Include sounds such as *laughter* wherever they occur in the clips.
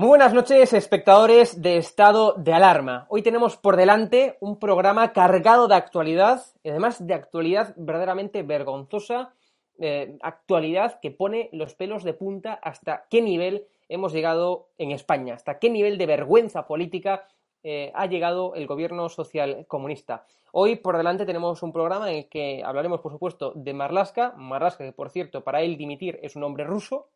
Muy buenas noches, espectadores de Estado de Alarma. Hoy tenemos por delante un programa cargado de actualidad, y además de actualidad verdaderamente vergonzosa, eh, actualidad que pone los pelos de punta hasta qué nivel hemos llegado en España, hasta qué nivel de vergüenza política eh, ha llegado el gobierno social comunista. Hoy por delante tenemos un programa en el que hablaremos, por supuesto, de Marlaska. Marlaska, que por cierto, para él dimitir es un hombre ruso,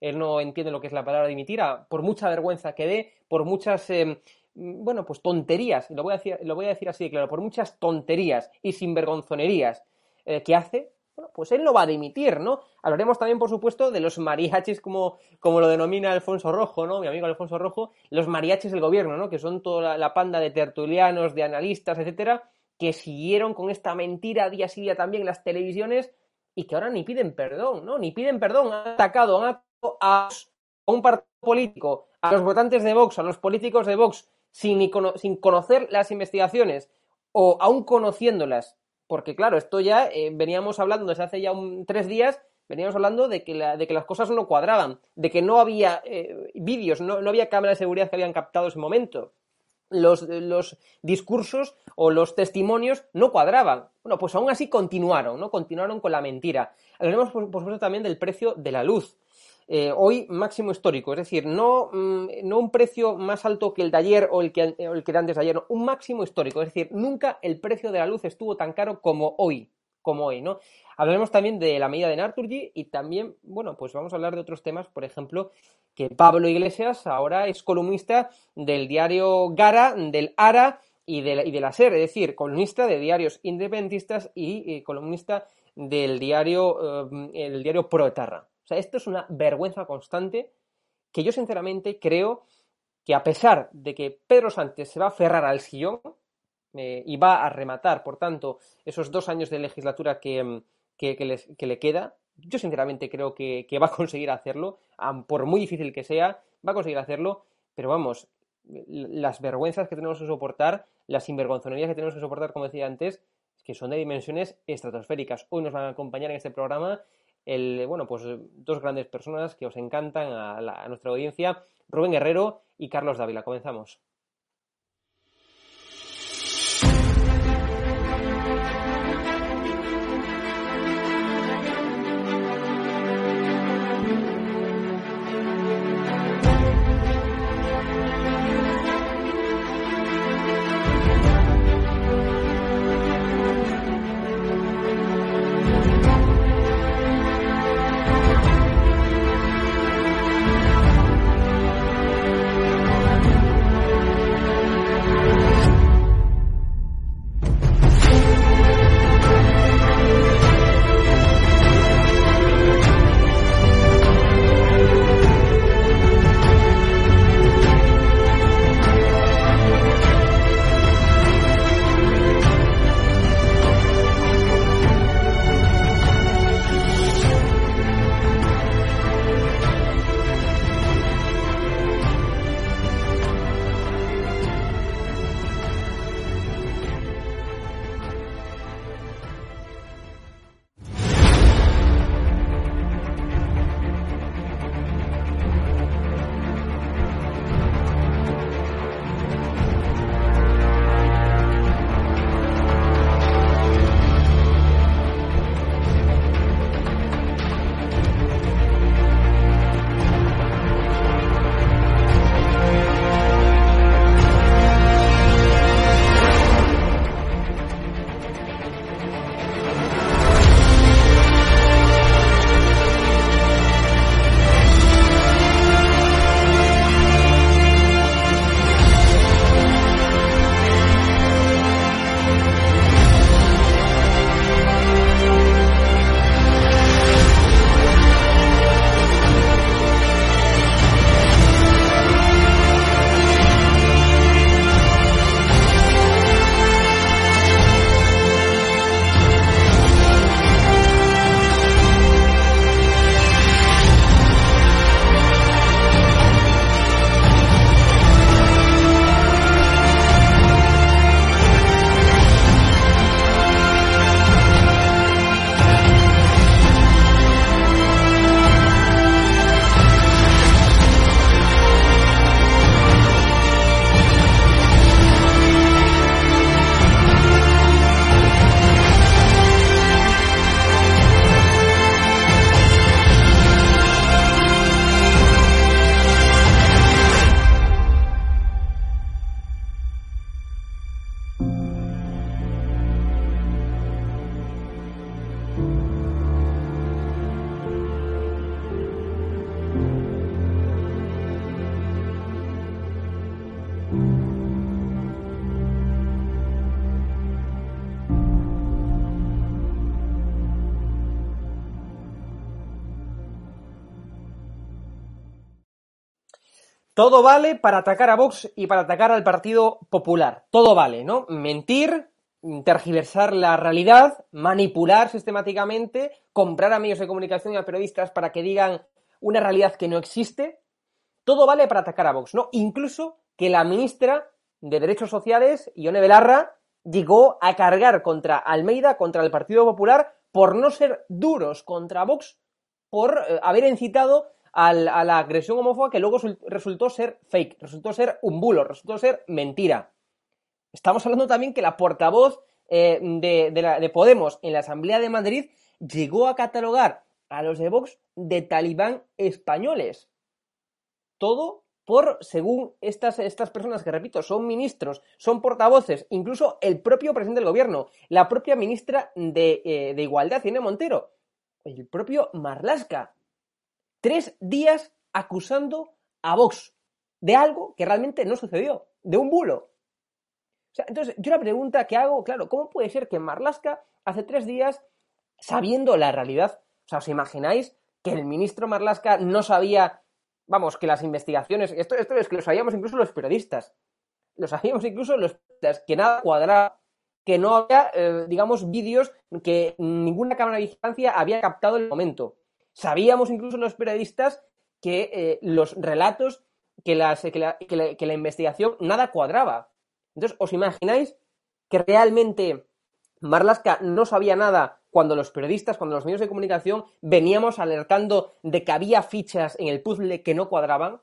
él no entiende lo que es la palabra dimitir, por mucha vergüenza que dé, por muchas, eh, bueno, pues tonterías, lo voy, a decir, lo voy a decir así de claro, por muchas tonterías y sinvergonzonerías eh, que hace, bueno, pues él no va a dimitir, ¿no? Hablaremos también, por supuesto, de los mariachis, como, como lo denomina Alfonso Rojo, ¿no? Mi amigo Alfonso Rojo, los mariachis del gobierno, ¿no? Que son toda la, panda de tertulianos, de analistas, etcétera, que siguieron con esta mentira día sí día también en las televisiones y que ahora ni piden perdón, ¿no? Ni piden perdón, han atacado, han a un partido político, a los votantes de Vox, a los políticos de Vox, sin, sin conocer las investigaciones o aún conociéndolas, porque claro, esto ya eh, veníamos hablando desde hace ya tres días, veníamos hablando de que, de que las cosas no cuadraban, de que no había eh, vídeos, no, no había cámaras de seguridad que habían captado ese momento. Los, los, discursos o los testimonios no cuadraban. Bueno, pues aún así continuaron, ¿no? Continuaron con la mentira. Hablaremos, por supuesto, también del precio de la luz. Eh, hoy máximo histórico, es decir, no, mm, no, un precio más alto que el de ayer o el que, el que de antes de ayer, un máximo histórico, es decir, nunca el precio de la luz estuvo tan caro como hoy, como hoy, ¿no? Hablaremos también de la medida de Naturgy y también, bueno, pues vamos a hablar de otros temas, por ejemplo, que Pablo Iglesias ahora es columnista del diario Gara, del ARA y de la, y de la SER, es decir, columnista de diarios independentistas y, eh, columnista del diario, eh, el diario Proetarra sea, esto es una vergüenza constante que yo sinceramente creo que a pesar de que Pedro Sánchez se va a aferrar al sillón eh, y va a rematar, por tanto, esos dos años de legislatura que, le queda, yo sinceramente creo que, va a conseguir hacerlo, por muy difícil que sea, va a conseguir hacerlo, pero vamos, las vergüenzas que tenemos que soportar, las sinvergonzonerías que tenemos que soportar, como decía antes, que son de dimensiones estratosféricas. Hoy nos van a acompañar en este programa el, bueno, pues dos grandes personas que os encantan a, nuestra audiencia, Rubén Guerrero y Carlos Dávila. Comenzamos. Todo vale para atacar a Vox y para atacar al Partido Popular. Todo vale, ¿no? Mentir, tergiversar la realidad, manipular sistemáticamente, comprar a medios de comunicación y a periodistas para que digan una realidad que no existe. Todo vale para atacar a Vox, ¿no? Incluso que la ministra de Derechos Sociales, Ione Belarra, llegó a cargar contra Almeida, contra el Partido Popular, por no ser duros contra Vox, por eh, haber incitado a la agresión homófoba que luego resultó ser fake, resultó ser un bulo, resultó ser mentira. Estamos hablando también que la portavoz eh, de, Podemos en la Asamblea de Madrid llegó a catalogar a los de Vox de talibán españoles. Todo por, según estas, estas personas que, repito, son ministros, son portavoces, incluso el propio presidente del gobierno, la propia ministra de, eh, de Igualdad, Cine Montero, el propio Marlasca. Tres días acusando a Vox de algo que realmente no sucedió, de un bulo. entonces, yo la pregunta que hago, claro, ¿cómo puede ser que Marlasca hace tres días, sabiendo la realidad, o sea, ¿os imagináis que el ministro Marlasca no sabía, vamos, que las investigaciones, esto, esto es que lo sabíamos incluso los periodistas, lo sabíamos incluso los periodistas, que nada cuadraba, que no había, eh, digamos, vídeos que ninguna cámara de vigilancia había captado el momento. Sabíamos incluso los periodistas que eh, los relatos, que, la, investigación nada cuadraba. Entonces, ¿os imagináis que realmente Marlaska no sabía nada cuando los periodistas, cuando los medios de comunicación veníamos alertando de que había fichas en el puzzle que no cuadraban?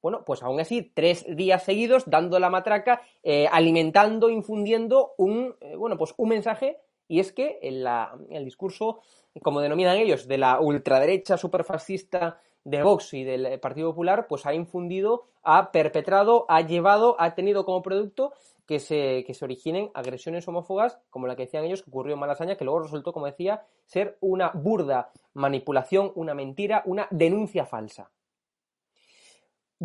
Bueno, pues aún así, tres días seguidos dando la matraca, eh, alimentando, infundiendo un, eh, bueno, pues un mensaje, y es que en el discurso como denominan ellos, de la ultraderecha superfascista de Vox y del Partido Popular, pues ha infundido, ha perpetrado, ha llevado, ha tenido como producto que se, que se originen agresiones homófobas, como la que decían ellos, que ocurrió en Malasaña, que luego resultó, como decía, ser una burda manipulación, una mentira, una denuncia falsa.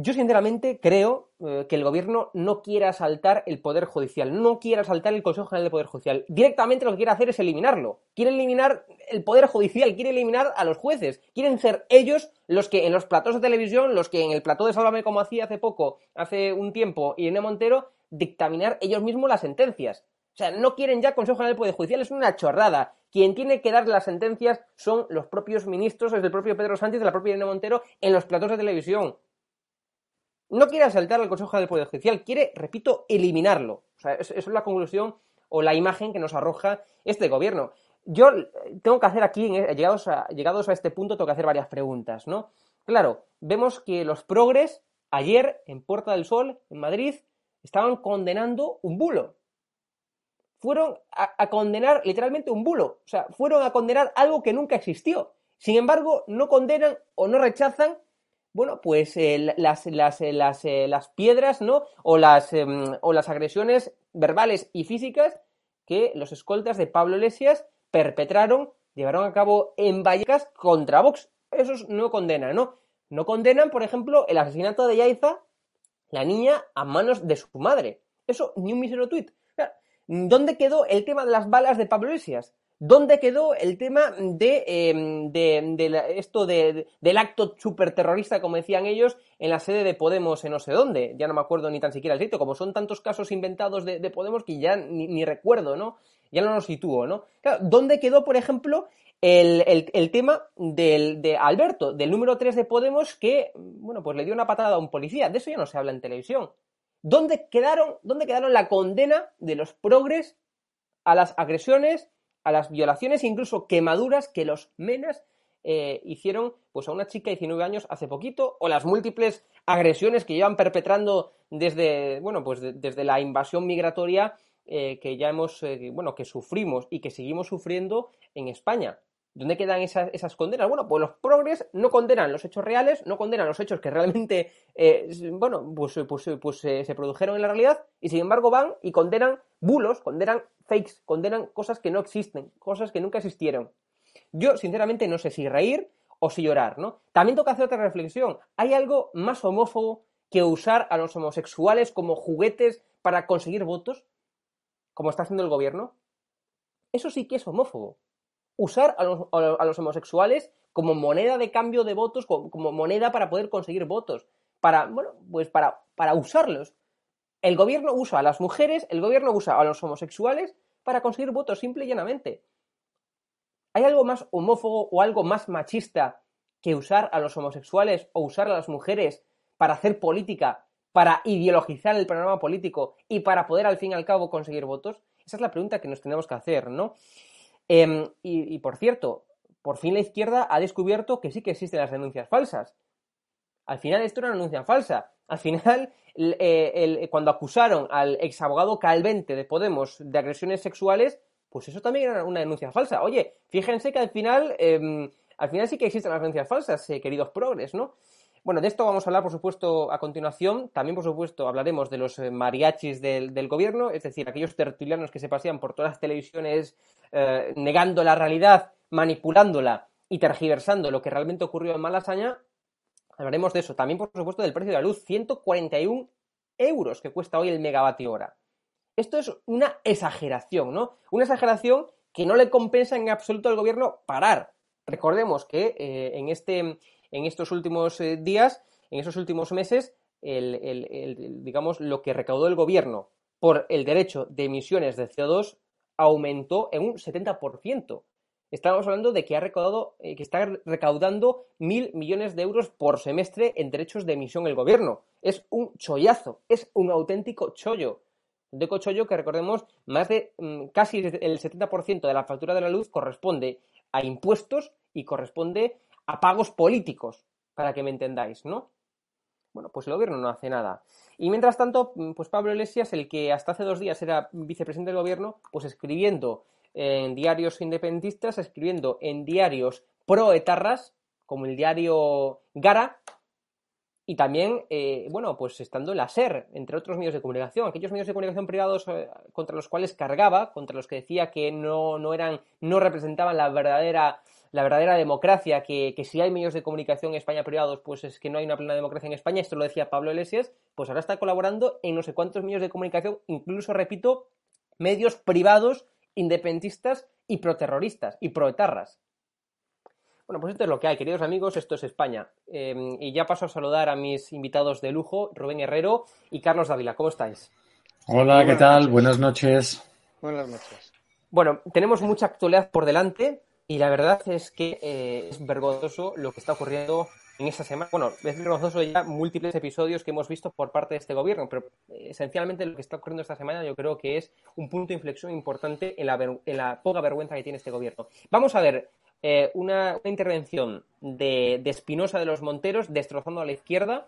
Yo sinceramente creo eh, que el gobierno no quiere asaltar el Poder Judicial, no quiere asaltar el Consejo General del Poder Judicial. Directamente lo que quiere hacer es eliminarlo. Quiere eliminar el Poder Judicial, quiere eliminar a los jueces. Quieren ser ellos los que en los platos de televisión, los que en el plató de Sálvame como hacía hace poco, hace un tiempo, Irene Montero, dictaminar ellos mismos las sentencias. O sea, no quieren ya Consejo General del Poder Judicial, es una chorrada. Quien tiene que dar las sentencias son los propios ministros, desde el propio Pedro Sánchez, de la propia Irene Montero, en los platos de televisión no quiere asaltar al Consejo del Poder Judicial, quiere, repito, eliminarlo. O sea, eso es la conclusión o la imagen que nos arroja este gobierno. Yo tengo que hacer aquí, llegados a, llegados a este punto, tengo que hacer varias preguntas, ¿no? Claro, vemos que los progres ayer en Puerta del Sol, en Madrid, estaban condenando un bulo. Fueron a, a, condenar literalmente un bulo. O sea, fueron a condenar algo que nunca existió. Sin embargo, no condenan o no rechazan bueno, pues eh, las, las, eh, las, eh, las, piedras, ¿no? O las, em, o las agresiones verbales y físicas que los escoltas de Pablo Iglesias perpetraron, llevaron a cabo en Vallecas contra Vox. Esos no condenan, ¿no? No condenan, por ejemplo, el asesinato de Yaiza, la niña, a manos de su madre. Eso, ni un mísero tuit. ¿Dónde quedó el tema de las balas de Pablo Iglesias? ¿Dónde quedó el tema de, em, esto del acto superterrorista, como decían ellos, en la sede de Podemos en no sé dónde? Ya no me acuerdo ni tan siquiera el sitio, como son tantos casos inventados de, Podemos que ya ni, recuerdo, ¿no? Ya no lo sitúo, ¿no? Claro, ¿dónde quedó, por ejemplo, el, tema del, de Alberto, del número 3 de Podemos, que, bueno, pues le dio una patada a un policía? De eso ya no se habla en televisión. ¿Dónde quedaron, dónde quedaron la condena de los progres a las agresiones a las violaciones e incluso quemaduras que los menas eh, hicieron pues a una chica de 19 años hace poquito o las múltiples agresiones que llevan perpetrando desde bueno pues desde la invasión migratoria eh, que ya hemos eh, bueno que sufrimos y que seguimos sufriendo en España ¿Dónde quedan esas, esas, condenas? Bueno, pues los progres no condenan los hechos reales, no condenan los hechos que realmente, bueno, pues, pues, pues se produjeron en la realidad y sin embargo van y condenan bulos, condenan fakes, condenan cosas que no existen, cosas que nunca existieron. Yo, sinceramente, no sé si reír o si llorar, ¿no? También toca hacer otra reflexión. ¿Hay algo más homófobo que usar a los homosexuales como juguetes para conseguir votos? Como está haciendo el gobierno. Eso sí que es homófobo. Usar a los, homosexuales como moneda de cambio de votos, como moneda para poder conseguir votos. para, bueno, pues para, para usarlos. El gobierno usa a las mujeres, el gobierno usa a los homosexuales para conseguir votos, simple y llanamente. ¿Hay algo más homófobo o algo más machista que usar a los homosexuales o usar a las mujeres para hacer política, para ideologizar el programa político y para poder al fin y al cabo conseguir votos? Esa es la pregunta que nos tenemos que hacer, ¿no? Em, y, por cierto, por fin la izquierda ha descubierto que sí que existen las denuncias falsas. Al final esto era una denuncia falsa. Al final, eh, cuando acusaron al exabogado Calvente de Podemos de agresiones sexuales, pues eso también era una denuncia falsa. Oye, fíjense que al final, em, al final sí que existen las denuncias falsas, eh, queridos progres, ¿no? Bueno, de esto vamos a hablar, por supuesto, a continuación. También, por supuesto, hablaremos de los eh, mariachis del, gobierno, es decir, aquellos tertulianos que se pasean por todas las televisiones negando la realidad, manipulándola y tergiversando lo que realmente ocurrió en Malasaña. Hablaremos de eso. También, por supuesto, del precio de la luz, 141 euros que cuesta hoy el megavatio hora. Esto es una exageración, ¿no? Una exageración que no le compensa en absoluto al gobierno parar. Recordemos que eh, en este en estos últimos eh, días, en esos últimos meses, digamos, lo que recaudó el gobierno por el derecho de emisiones de CO2 aumentó en un 70%. Estamos hablando de que ha recaudado, eh, que está recaudando mil millones de euros por semestre en derechos de emisión el gobierno. Es un chollazo, es un auténtico chollo. De chollo que recordemos, más de mm, casi el 70% de la factura de la luz corresponde a impuestos y corresponde a pagos políticos, para que me entendáis, ¿no? Bueno, pues el gobierno no hace nada. Y mientras tanto, mm, pues Pablo Iglesias, el que hasta hace dos días era vicepresidente del gobierno, pues escribiendo en diarios independentistas, escribiendo en diarios pro-etarras, como el diario Gara, y también, eh, bueno, pues estando en la SER, entre otros medios de comunicación, aquellos medios de comunicación privados eh, contra los cuales cargaba, contra los que decía que no, no eran, no representaban la verdadera la verdadera democracia, que, si hay medios de comunicación en España privados, pues es que no hay una plena democracia en España, esto lo decía Pablo Iglesias, pues ahora está colaborando en no sé cuántos medios de comunicación, incluso, repito, medios privados, independentistas y proterroristas y proetarras. Bueno, pues esto es lo que hay, queridos amigos, esto es España. Em, y ya paso a saludar a mis invitados de lujo, Rubén Herrero y Carlos Dávila. ¿Cómo estáis? Hola, ¿qué tal? Buenas noches. Buenas noches. Bueno, tenemos mucha actualidad por delante. Y la verdad es que eh, es vergonzoso lo que está ocurriendo en esta semana. Bueno, es vergonzoso ya múltiples episodios que hemos visto por parte de este gobierno, pero esencialmente lo que está ocurriendo esta semana yo creo que es un punto de inflexión importante en la, en la poca vergüenza que tiene este gobierno. Vamos a ver eh, una, intervención de, de Espinosa de los Monteros destrozando a la izquierda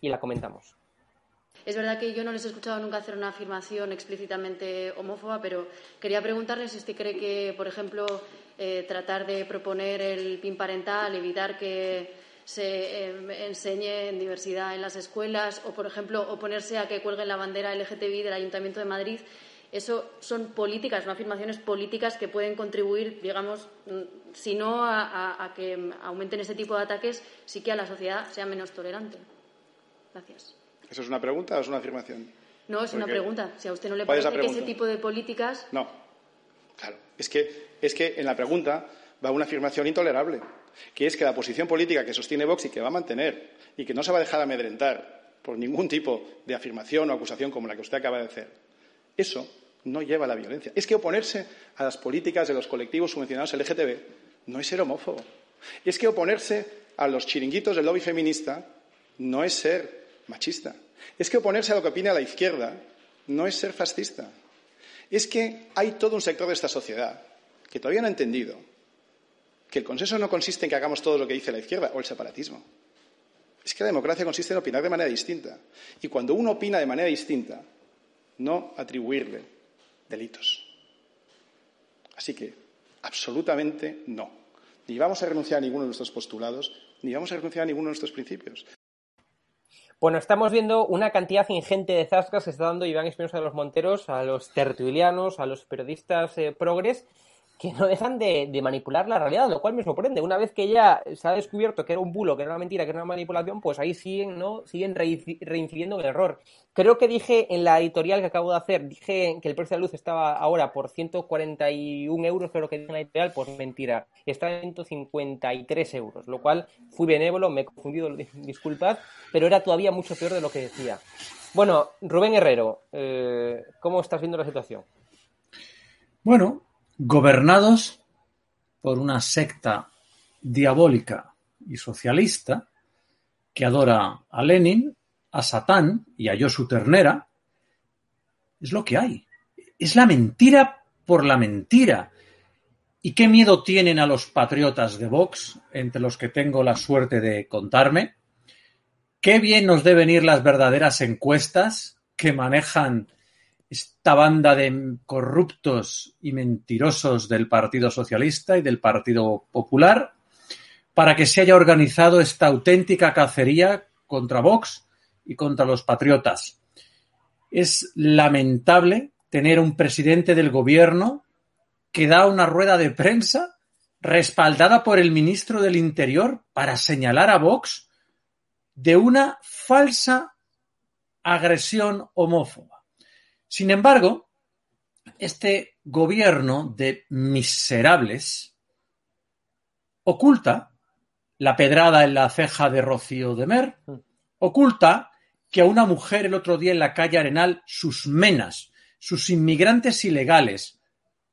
y la comentamos. Es verdad que yo no les he escuchado nunca hacer una afirmación explícitamente homófoba, pero quería preguntarles si usted cree que, por ejemplo, eh, tratar de proponer el PIN parental, evitar que se eh, enseñe en diversidad en las escuelas o, por ejemplo, oponerse a que cuelguen la bandera LGTBI del Ayuntamiento de Madrid. Eso son políticas, no afirmaciones políticas que pueden contribuir, digamos, si no a, que aumenten ese tipo de ataques, sí que a la sociedad sea menos tolerante. Gracias. ¿Eso es una pregunta o es una afirmación? No, es una pregunta. Si a usted no le parece que ese tipo de políticas. No, claro. Es que es que en la pregunta va una afirmación intolerable, que es que la posición política que sostiene Vox y que va a mantener y que no se va a dejar amedrentar por ningún tipo de afirmación o acusación como la que usted acaba de hacer, eso no lleva a la violencia. Es que oponerse a las políticas de los colectivos subvencionados LGTB no es ser homófobo. Es que oponerse a los chiringuitos del lobby feminista no es ser machista. Es que oponerse a lo que opina la izquierda no es ser fascista. Es que hay todo un sector de esta sociedad que todavía no ha entendido que el consenso no consiste en que hagamos todo lo que dice la izquierda o el separatismo. Es que la democracia consiste en opinar de manera distinta. Y cuando uno opina de manera distinta, no atribuirle delitos. Así que, absolutamente no. Ni vamos a renunciar a ninguno de nuestros postulados, ni vamos a renunciar a ninguno de nuestros principios. Bueno, estamos viendo una cantidad ingente de zascas que está dando Iván Espinosa de los Monteros a los tertulianos, a los periodistas eh, progres, que no dejan de, manipular la realidad, lo cual me sorprende. Una vez que ya se ha descubierto que era un bulo, que era una mentira, que era una manipulación, pues ahí siguen, ¿no? Siguen reincidiendo en el error. Creo que dije en la editorial que acabo de hacer, dije que el precio de la luz estaba ahora por 141 euros, creo que en la editorial, pues mentira, está en 153 euros, lo cual fui benévolo, me he confundido, *laughs* disculpad, pero era todavía mucho peor de lo que decía. Bueno, Rubén Herrero, eh, ¿cómo estás viendo la situación? Bueno, gobernados por una secta diabólica y socialista que adora a Lenin, a Satán y a Josu Ternera, es lo que hay. Es la mentira por la mentira. ¿Y qué miedo tienen a los patriotas de Vox, entre los que tengo la suerte de contarme? Qué bien nos deben ir las verdaderas encuestas que manejan esta banda de corruptos y mentirosos del Partido Socialista y del Partido Popular para que se haya organizado esta auténtica cacería contra Vox y contra los patriotas. Es lamentable tener un presidente del gobierno que da una rueda de prensa respaldada por el ministro del Interior para señalar a Vox de una falsa agresión homófoba. Sin embargo, este gobierno de miserables oculta la pedrada en la ceja de Rocío de Mer, oculta que a una mujer el otro día en la calle Arenal, sus menas, sus inmigrantes ilegales,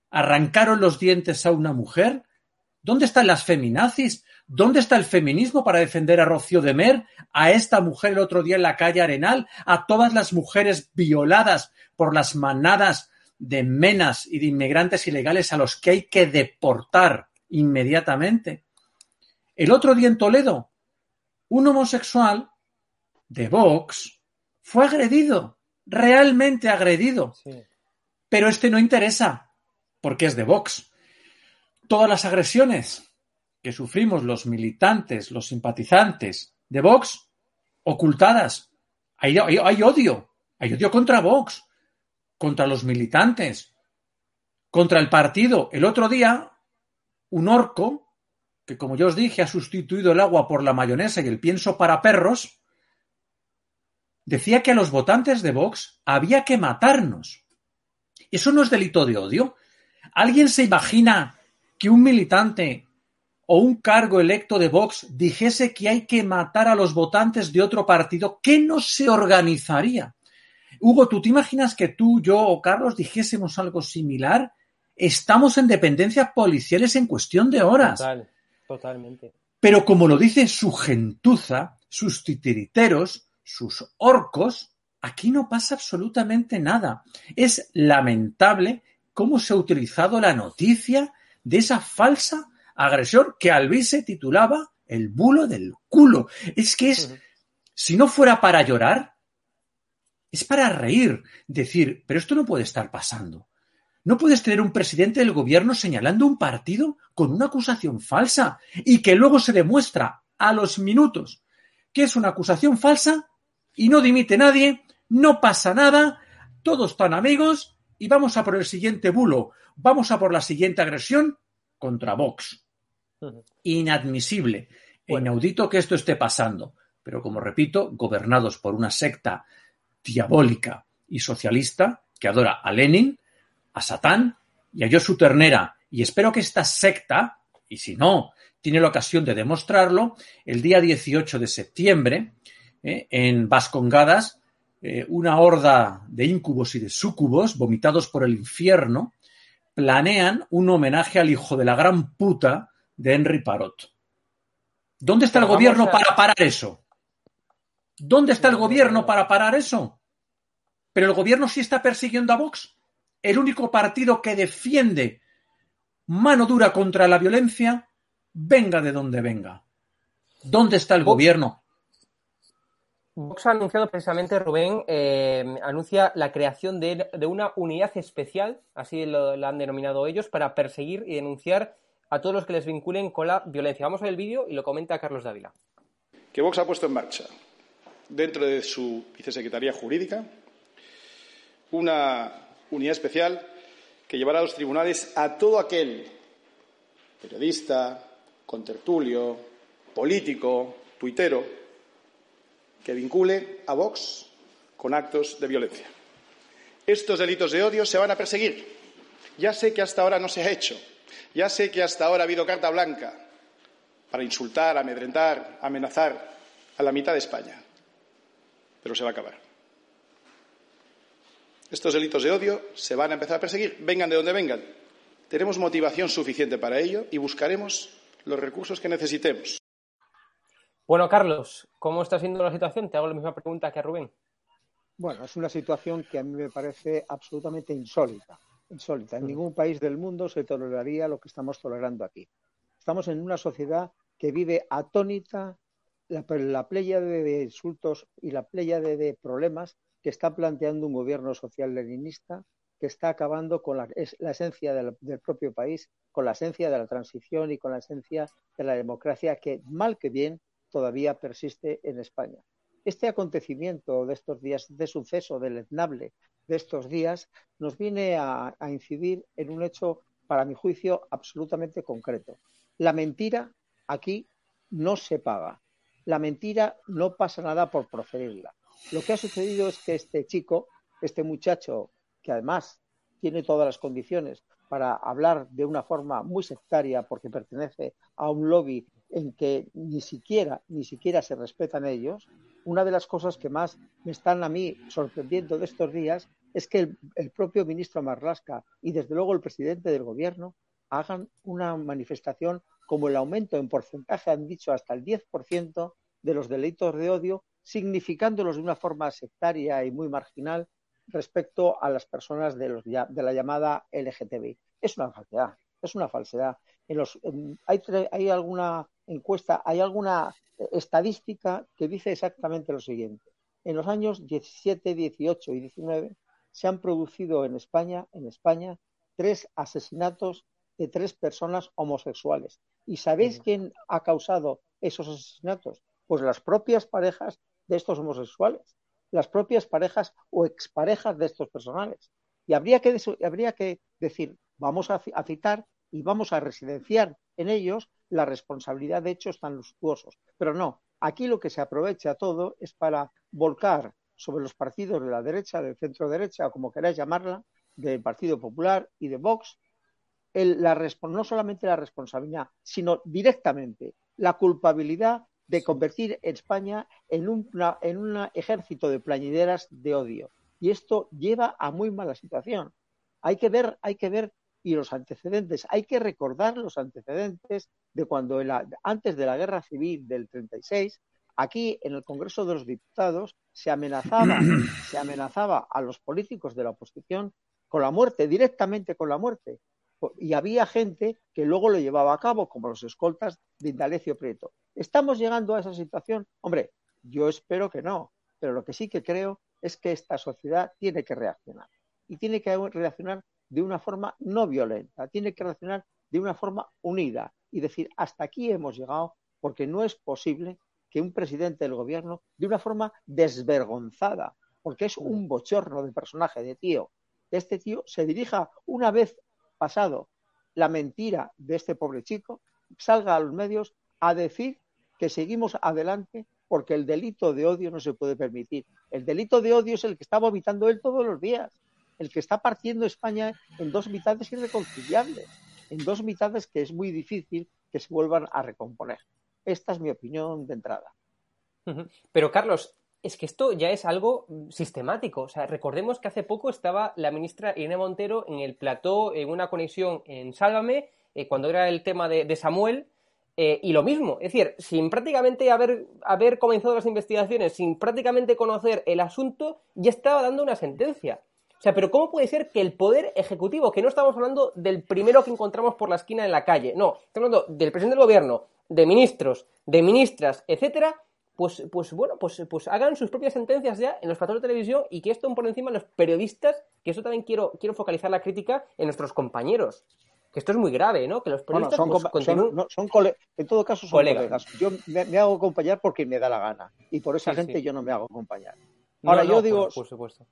arrancaron los dientes a una mujer. ¿Dónde están las feminazis? ¿Dónde está el feminismo para defender a Rocío de Mer, a esta mujer el otro día en la calle Arenal, a todas las mujeres violadas por las manadas de menas y de inmigrantes ilegales a los que hay que deportar inmediatamente? El otro día en Toledo, un homosexual de Vox fue agredido, realmente agredido. Pero este no interesa, porque es de Vox. Todas las agresiones que sufrimos los militantes, los simpatizantes de Vox, ocultadas. Hay, hay, odio, hay odio contra Vox, contra los militantes, contra el partido. El otro día, un orco, que como yo os dije ha sustituido el agua por la mayonesa y el pienso para perros, decía que a los votantes de Vox había que matarnos. ¿Eso no es delito de odio? ¿Alguien se imagina que un militante o un cargo electo de Vox dijese que hay que matar a los votantes de otro partido, ¿qué no se organizaría? Hugo, ¿tú te imaginas que tú, yo o Carlos dijésemos algo similar? Estamos en dependencias policiales en cuestión de horas. Total, totalmente. Pero como lo dice su gentuza, sus titiriteros, sus orcos, aquí no pasa absolutamente nada. Es lamentable cómo se ha utilizado la noticia de esa falsa agresor que Alvise titulaba El bulo del culo. Es que es, si no fuera para llorar, es para reír, decir, pero esto no puede estar pasando. No puedes tener un presidente del gobierno señalando un partido con una acusación falsa y que luego se demuestra a los minutos que es una acusación falsa y no dimite nadie, no pasa nada, todos están amigos y vamos a por el siguiente bulo, vamos a por la siguiente agresión contra Vox. Inadmisible e inaudito que esto esté pasando. Pero como repito, gobernados por una secta diabólica y socialista que adora a Lenin, a Satán y a Josu Ternera. Y espero que esta secta, y si no, tiene la ocasión de demostrarlo, el día 18 de septiembre, eh, en Vascongadas, eh, una horda de incubos y de súcubos vomitados por el infierno planean un homenaje al hijo de la gran puta de Henry Parot. ¿Dónde está el gobierno para parar eso? ¿Dónde está el gobierno para parar eso? Pero el gobierno sí está persiguiendo a Vox, el único partido que defiende mano dura contra la violencia, venga de donde venga. ¿Dónde está el gobierno? Vox ha anunciado precisamente, Rubén, eh, anuncia la creación de, una unidad especial, así lo, lo, han denominado ellos, para perseguir y denunciar a todos los que les vinculen con la violencia. Vamos a ver el vídeo y lo comenta Carlos Dávila. Que Vox ha puesto en marcha, dentro de su vicesecretaría jurídica, una unidad especial que llevará a los tribunales a todo aquel periodista, contertulio, político, tuitero, que vincule a Vox con actos de violencia. Estos delitos de odio se van a perseguir. Ya sé que hasta ahora no se ha hecho. Ya sé que hasta ahora ha habido carta blanca para insultar, amedrentar, amenazar a la mitad de España. Pero se va a acabar. Estos delitos de odio se van a empezar a perseguir, vengan de donde vengan. Tenemos motivación suficiente para ello y buscaremos los recursos que necesitemos. Bueno, Carlos, ¿cómo está siendo la situación? Te hago la misma pregunta que a Rubén. Bueno, es una situación que a mí me parece absolutamente insólita. Insólita. En ningún país del mundo se toleraría lo que estamos tolerando aquí. Estamos en una sociedad que vive atónita la, la playa de insultos y la playa de problemas que está planteando un gobierno social leninista que está acabando con la, esencia del, propio país, con la esencia de la transición y con la esencia de la democracia que, mal que bien, todavía persiste en España. Este acontecimiento de estos días, este suceso deleznable de estos días, nos viene a incidir en un hecho, para mi juicio, absolutamente concreto. La mentira aquí no se paga. La mentira no pasa nada por proferirla. Lo que ha sucedido es que este chico, este muchacho, que además tiene todas las condiciones para hablar de una forma muy sectaria porque pertenece a un lobby en que ni siquiera, ni siquiera se respetan ellos, una de las cosas que más me están a mí sorprendiendo de estos días es que el, propio ministro Marlasca y desde luego el presidente del gobierno hagan una manifestación como el aumento en porcentaje, han dicho hasta el 10% de los delitos de odio significándolos de una forma sectaria y muy marginal respecto a las personas de, los, de la llamada LGTBI. Es una falsedad, es una falsedad. En los, hay, hay alguna encuesta, hay alguna estadística que dice exactamente lo siguiente. En los años 17, 18 y 19 se han producido en España, en España, tres asesinatos de tres personas homosexuales. ¿Y sabéis quién ha causado esos asesinatos? Pues las propias parejas de estos homosexuales, las propias parejas o exparejas de estos personales. Y habría que, habría que decir, vamos a, citar y vamos a residenciar en ellos la responsabilidad de hechos tan lustuosos. Pero no, aquí lo que se aprovecha todo es para volcar sobre los partidos de la derecha, del centro derecha, o como queráis llamarla, del Partido Popular y de Vox, el, la, no solamente la responsabilidad, sino directamente la culpabilidad de convertir España en un, en un ejército de plañideras de odio. Y esto lleva a muy mala situación. Hay que ver, hay que ver y los antecedentes, hay que recordar los antecedentes de cuando antes de la guerra civil del 36, aquí en el Congreso de los Diputados se amenazaba, *clears throat* se amenazaba a los políticos de la oposición con la muerte, directamente con la muerte. Y había gente que luego lo llevaba a cabo, como los escoltas de Indalecio Prieto. ¿Estamos llegando a esa situación? Hombre, yo espero que no, pero lo que sí que creo es que esta sociedad tiene que reaccionar. Y tiene que reaccionar de una forma no violenta, tiene que reaccionar de una forma unida y decir, hasta aquí hemos llegado porque no es posible que un presidente del gobierno, de una forma desvergonzada, porque es un bochorno de personaje, de tío, este tío se dirija una vez pasado la mentira de este pobre chico, salga a los medios a decir que seguimos adelante porque el delito de odio no se puede permitir. El delito de odio es el que está vomitando él todos los días, el que está partiendo España en dos mitades irreconciliables, en dos mitades que es muy difícil que se vuelvan a recomponer. Esta es mi opinión de entrada. Pero Carlos, es que esto ya es algo sistemático. O sea, recordemos que hace poco estaba la ministra Irene Montero en el plató, en una conexión en Sálvame, eh, cuando era el tema de Samuel, eh, y lo mismo, es decir, sin prácticamente haber, haber comenzado las investigaciones, sin prácticamente conocer el asunto, ya estaba dando una sentencia. O sea, pero ¿cómo puede ser que el poder ejecutivo, que no estamos hablando del primero que encontramos por la esquina en la calle, no, estamos hablando del presidente del gobierno, de ministros, de ministras, etcétera, pues, pues bueno, pues, pues hagan sus propias sentencias ya en los platos de televisión y que esto por encima de los periodistas, que eso también quiero, quiero focalizar la crítica en nuestros compañeros que esto es muy grave, ¿no? Que los periodistas son, pues, en todo caso son colegas. Yo me, hago acompañar porque me da la gana y por esa gente yo no me hago acompañar. Ahora yo digo, por, supuesto.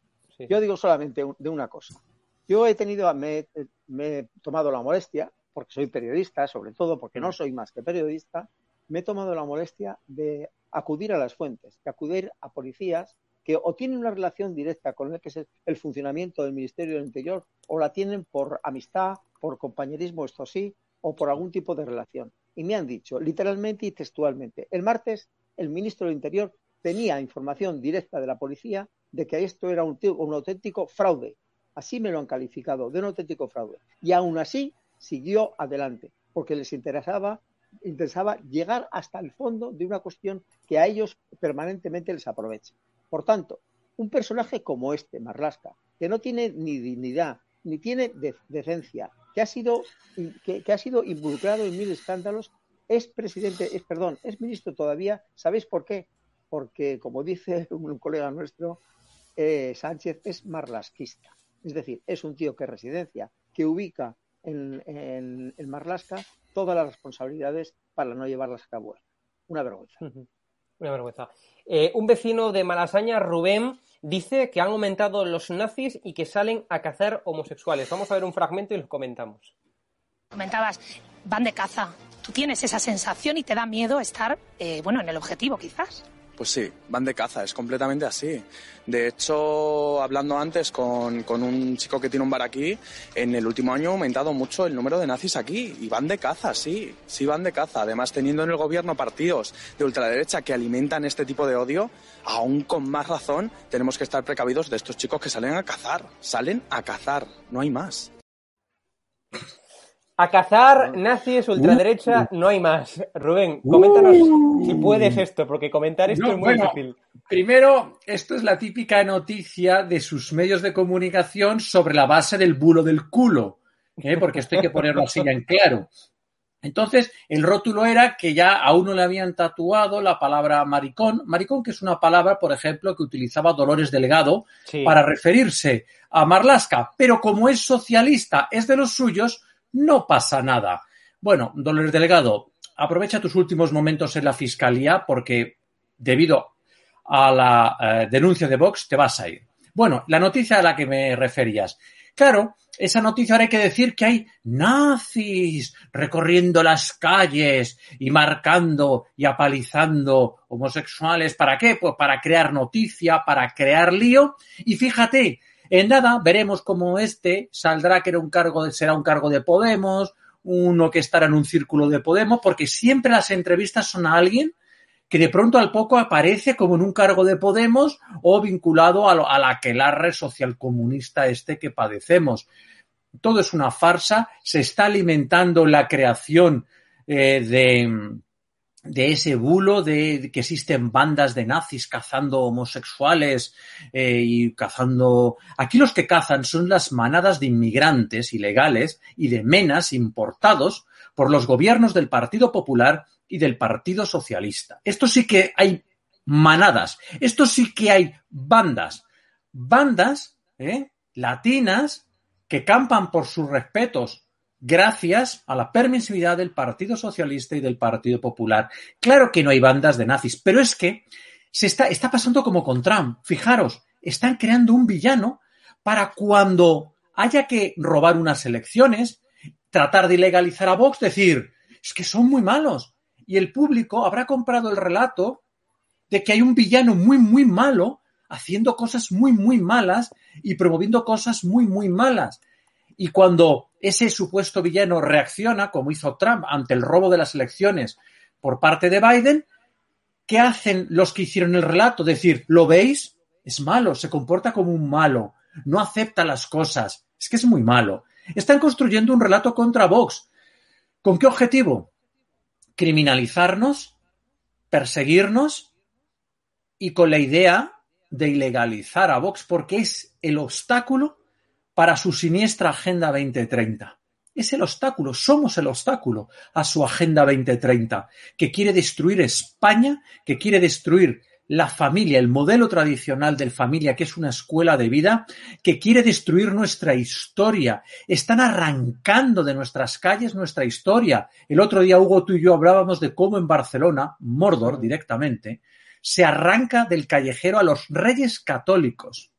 Yo digo solamente de una cosa. Yo he tenido, me, me he tomado la molestia, porque soy periodista, sobre todo porque no soy más que periodista, me he tomado la molestia de acudir a las fuentes, de acudir a policías que o tienen una relación directa con el que es el funcionamiento del Ministerio del Interior o la tienen por amistad, por compañerismo, esto sí, o por algún tipo de relación. Y me han dicho, literalmente y textualmente, el martes el ministro del Interior tenía información directa de la policía de que esto era un, un auténtico fraude. Así me lo han calificado, de un auténtico fraude. Y aún así siguió adelante, porque les interesaba interesaba llegar hasta el fondo de una cuestión que a ellos permanentemente les aprovecha. Por tanto, un personaje como este, Marlasca, que no tiene ni dignidad, ni tiene decencia, que ha sido que, ha sido involucrado en mil escándalos, es presidente, es perdón, es ministro todavía. ¿Sabéis por qué? Porque, como dice *laughs* un colega nuestro, eh, Sánchez es marlasquista. Es decir, es un tío que residencia, que ubica en, en, Marlasca todas las responsabilidades para no llevarlas a cabo. Una vergüenza. Una vergüenza. Eh, un vecino de Malasaña, Rubén, dice que han aumentado los nazis y que salen a cazar homosexuales. Vamos a ver un fragmento y lo comentamos. Comentabas, van de caza. Tú tienes esa sensación y te da miedo estar, eh, bueno, en el objetivo quizás. Pues sí, van de caza, es completamente así. De hecho, hablando antes con, con, un chico que tiene un bar aquí, en el último año ha aumentado mucho el número de nazis aquí. Y van de caza, sí, sí van de caza. Además, teniendo en el gobierno partidos de ultraderecha que alimentan este tipo de odio, aún con más razón tenemos que estar precavidos de estos chicos que salen a cazar. Salen a cazar, no hay más. A cazar nazis, ultraderecha, no hay más. Rubén, coméntanos si puedes esto, porque comentar esto es muy difícil. Primero, esto es la típica noticia de sus medios de comunicación sobre la base del bulo del culo, ¿eh? porque esto hay que ponerlo así ya en claro. Entonces, el rótulo era que ya a uno le habían tatuado la palabra maricón. Maricón, que es una palabra, por ejemplo, que utilizaba Dolores Delgado para referirse a Marlasca. Pero como es socialista, es de los suyos, no pasa nada. Bueno, Dolores Delegado, aprovecha tus últimos momentos en la fiscalía porque debido a la eh, denuncia de Vox te vas a ir. Bueno, la noticia a la que me referías. Claro, esa noticia ahora hay que decir que hay nazis recorriendo las calles y marcando y apalizando homosexuales. ¿Para qué? Pues para crear noticia, para crear lío. Y fíjate, en nada veremos cómo este saldrá que era un cargo será un cargo de Podemos, uno que estará en un círculo de Podemos, porque siempre las entrevistas son a alguien que de pronto al poco aparece como en un cargo de Podemos o vinculado a, lo, a la aquelarre social comunista este que padecemos. Todo es una farsa, se está alimentando la creación eh, de, de ese bulo de que existen bandas de nazis cazando homosexuales eh, y cazando... Aquí los que cazan son las manadas de inmigrantes ilegales y de menas importados por los gobiernos del Partido Popular y del Partido Socialista. Esto sí que hay manadas, esto sí que hay bandas, bandas ¿eh? latinas que campan por sus respetos gracias a la permisividad del Partido Socialista y del Partido Popular. Claro que no hay bandas de nazis, pero es que se está, está pasando como con Trump. Fijaros, están creando un villano para cuando haya que robar unas elecciones, tratar de ilegalizar a Vox, decir, es que son muy malos. Y el público habrá comprado el relato de que hay un villano muy, muy malo haciendo cosas muy, muy malas y promoviendo cosas muy, muy malas. Y cuando ese supuesto villano reacciona, como hizo Trump ante el robo de las elecciones por parte de Biden, ¿qué hacen los que hicieron el relato? Decir, ¿lo veis? Es malo, se comporta como un malo, no acepta las cosas, es que es muy malo. Están construyendo un relato contra Vox. ¿Con qué objetivo? Criminalizarnos, perseguirnos y con la idea de ilegalizar a Vox porque es el obstáculo para su siniestra Agenda 2030. Es el obstáculo, somos el obstáculo a su Agenda 2030, que quiere destruir España, que quiere destruir la familia, el modelo tradicional de familia, que es una escuela de vida, que quiere destruir nuestra historia. Están arrancando de nuestras calles nuestra historia. El otro día, Hugo, tú y yo hablábamos de cómo en Barcelona, Mordor directamente, se arranca del callejero a los reyes católicos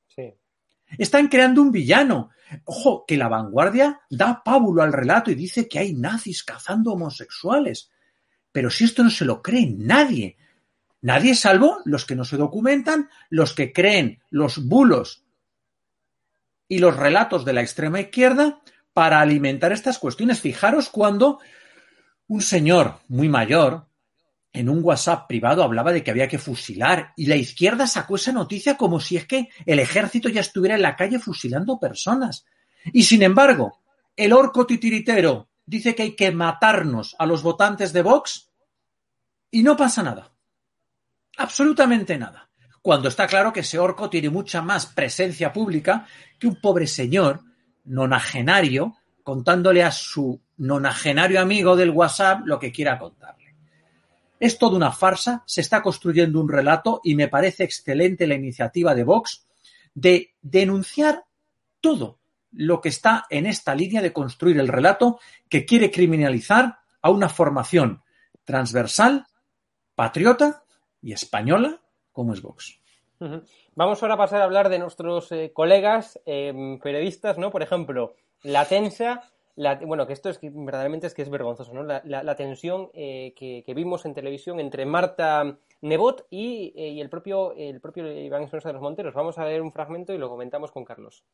Están creando un villano. Ojo, que la vanguardia da pábulo al relato y dice que hay nazis cazando homosexuales. Pero si esto no se lo cree nadie. Nadie salvo los que no se documentan, los que creen los bulos y los relatos de la extrema izquierda para alimentar estas cuestiones. Fijaros cuando un señor muy mayor en un WhatsApp privado hablaba de que había que fusilar y la izquierda sacó esa noticia como si es que el ejército ya estuviera en la calle fusilando personas. Y sin embargo, el orco titiritero dice que hay que matarnos a los votantes de Vox y no pasa nada. Absolutamente nada. Cuando está claro que ese orco tiene mucha más presencia pública que un pobre señor nonagenario contándole a su nonagenario amigo del WhatsApp lo que quiera contarle. Es toda una farsa, se está construyendo un relato y me parece excelente la iniciativa de Vox de denunciar todo lo que está en esta línea de construir el relato que quiere criminalizar a una formación transversal, patriota y española como es Vox. Vamos ahora a pasar a hablar de nuestros eh, colegas em, periodistas, ¿no? Por ejemplo, La Tensa, bueno, que esto es que verdaderamente es que es vergonzoso, ¿no? La, tensión eh, que, vimos en televisión entre Marta Nebot y, eh, y el propio el propio Iván Espinosa de los Monteros. Vamos a ver un fragmento y lo comentamos con Carlos.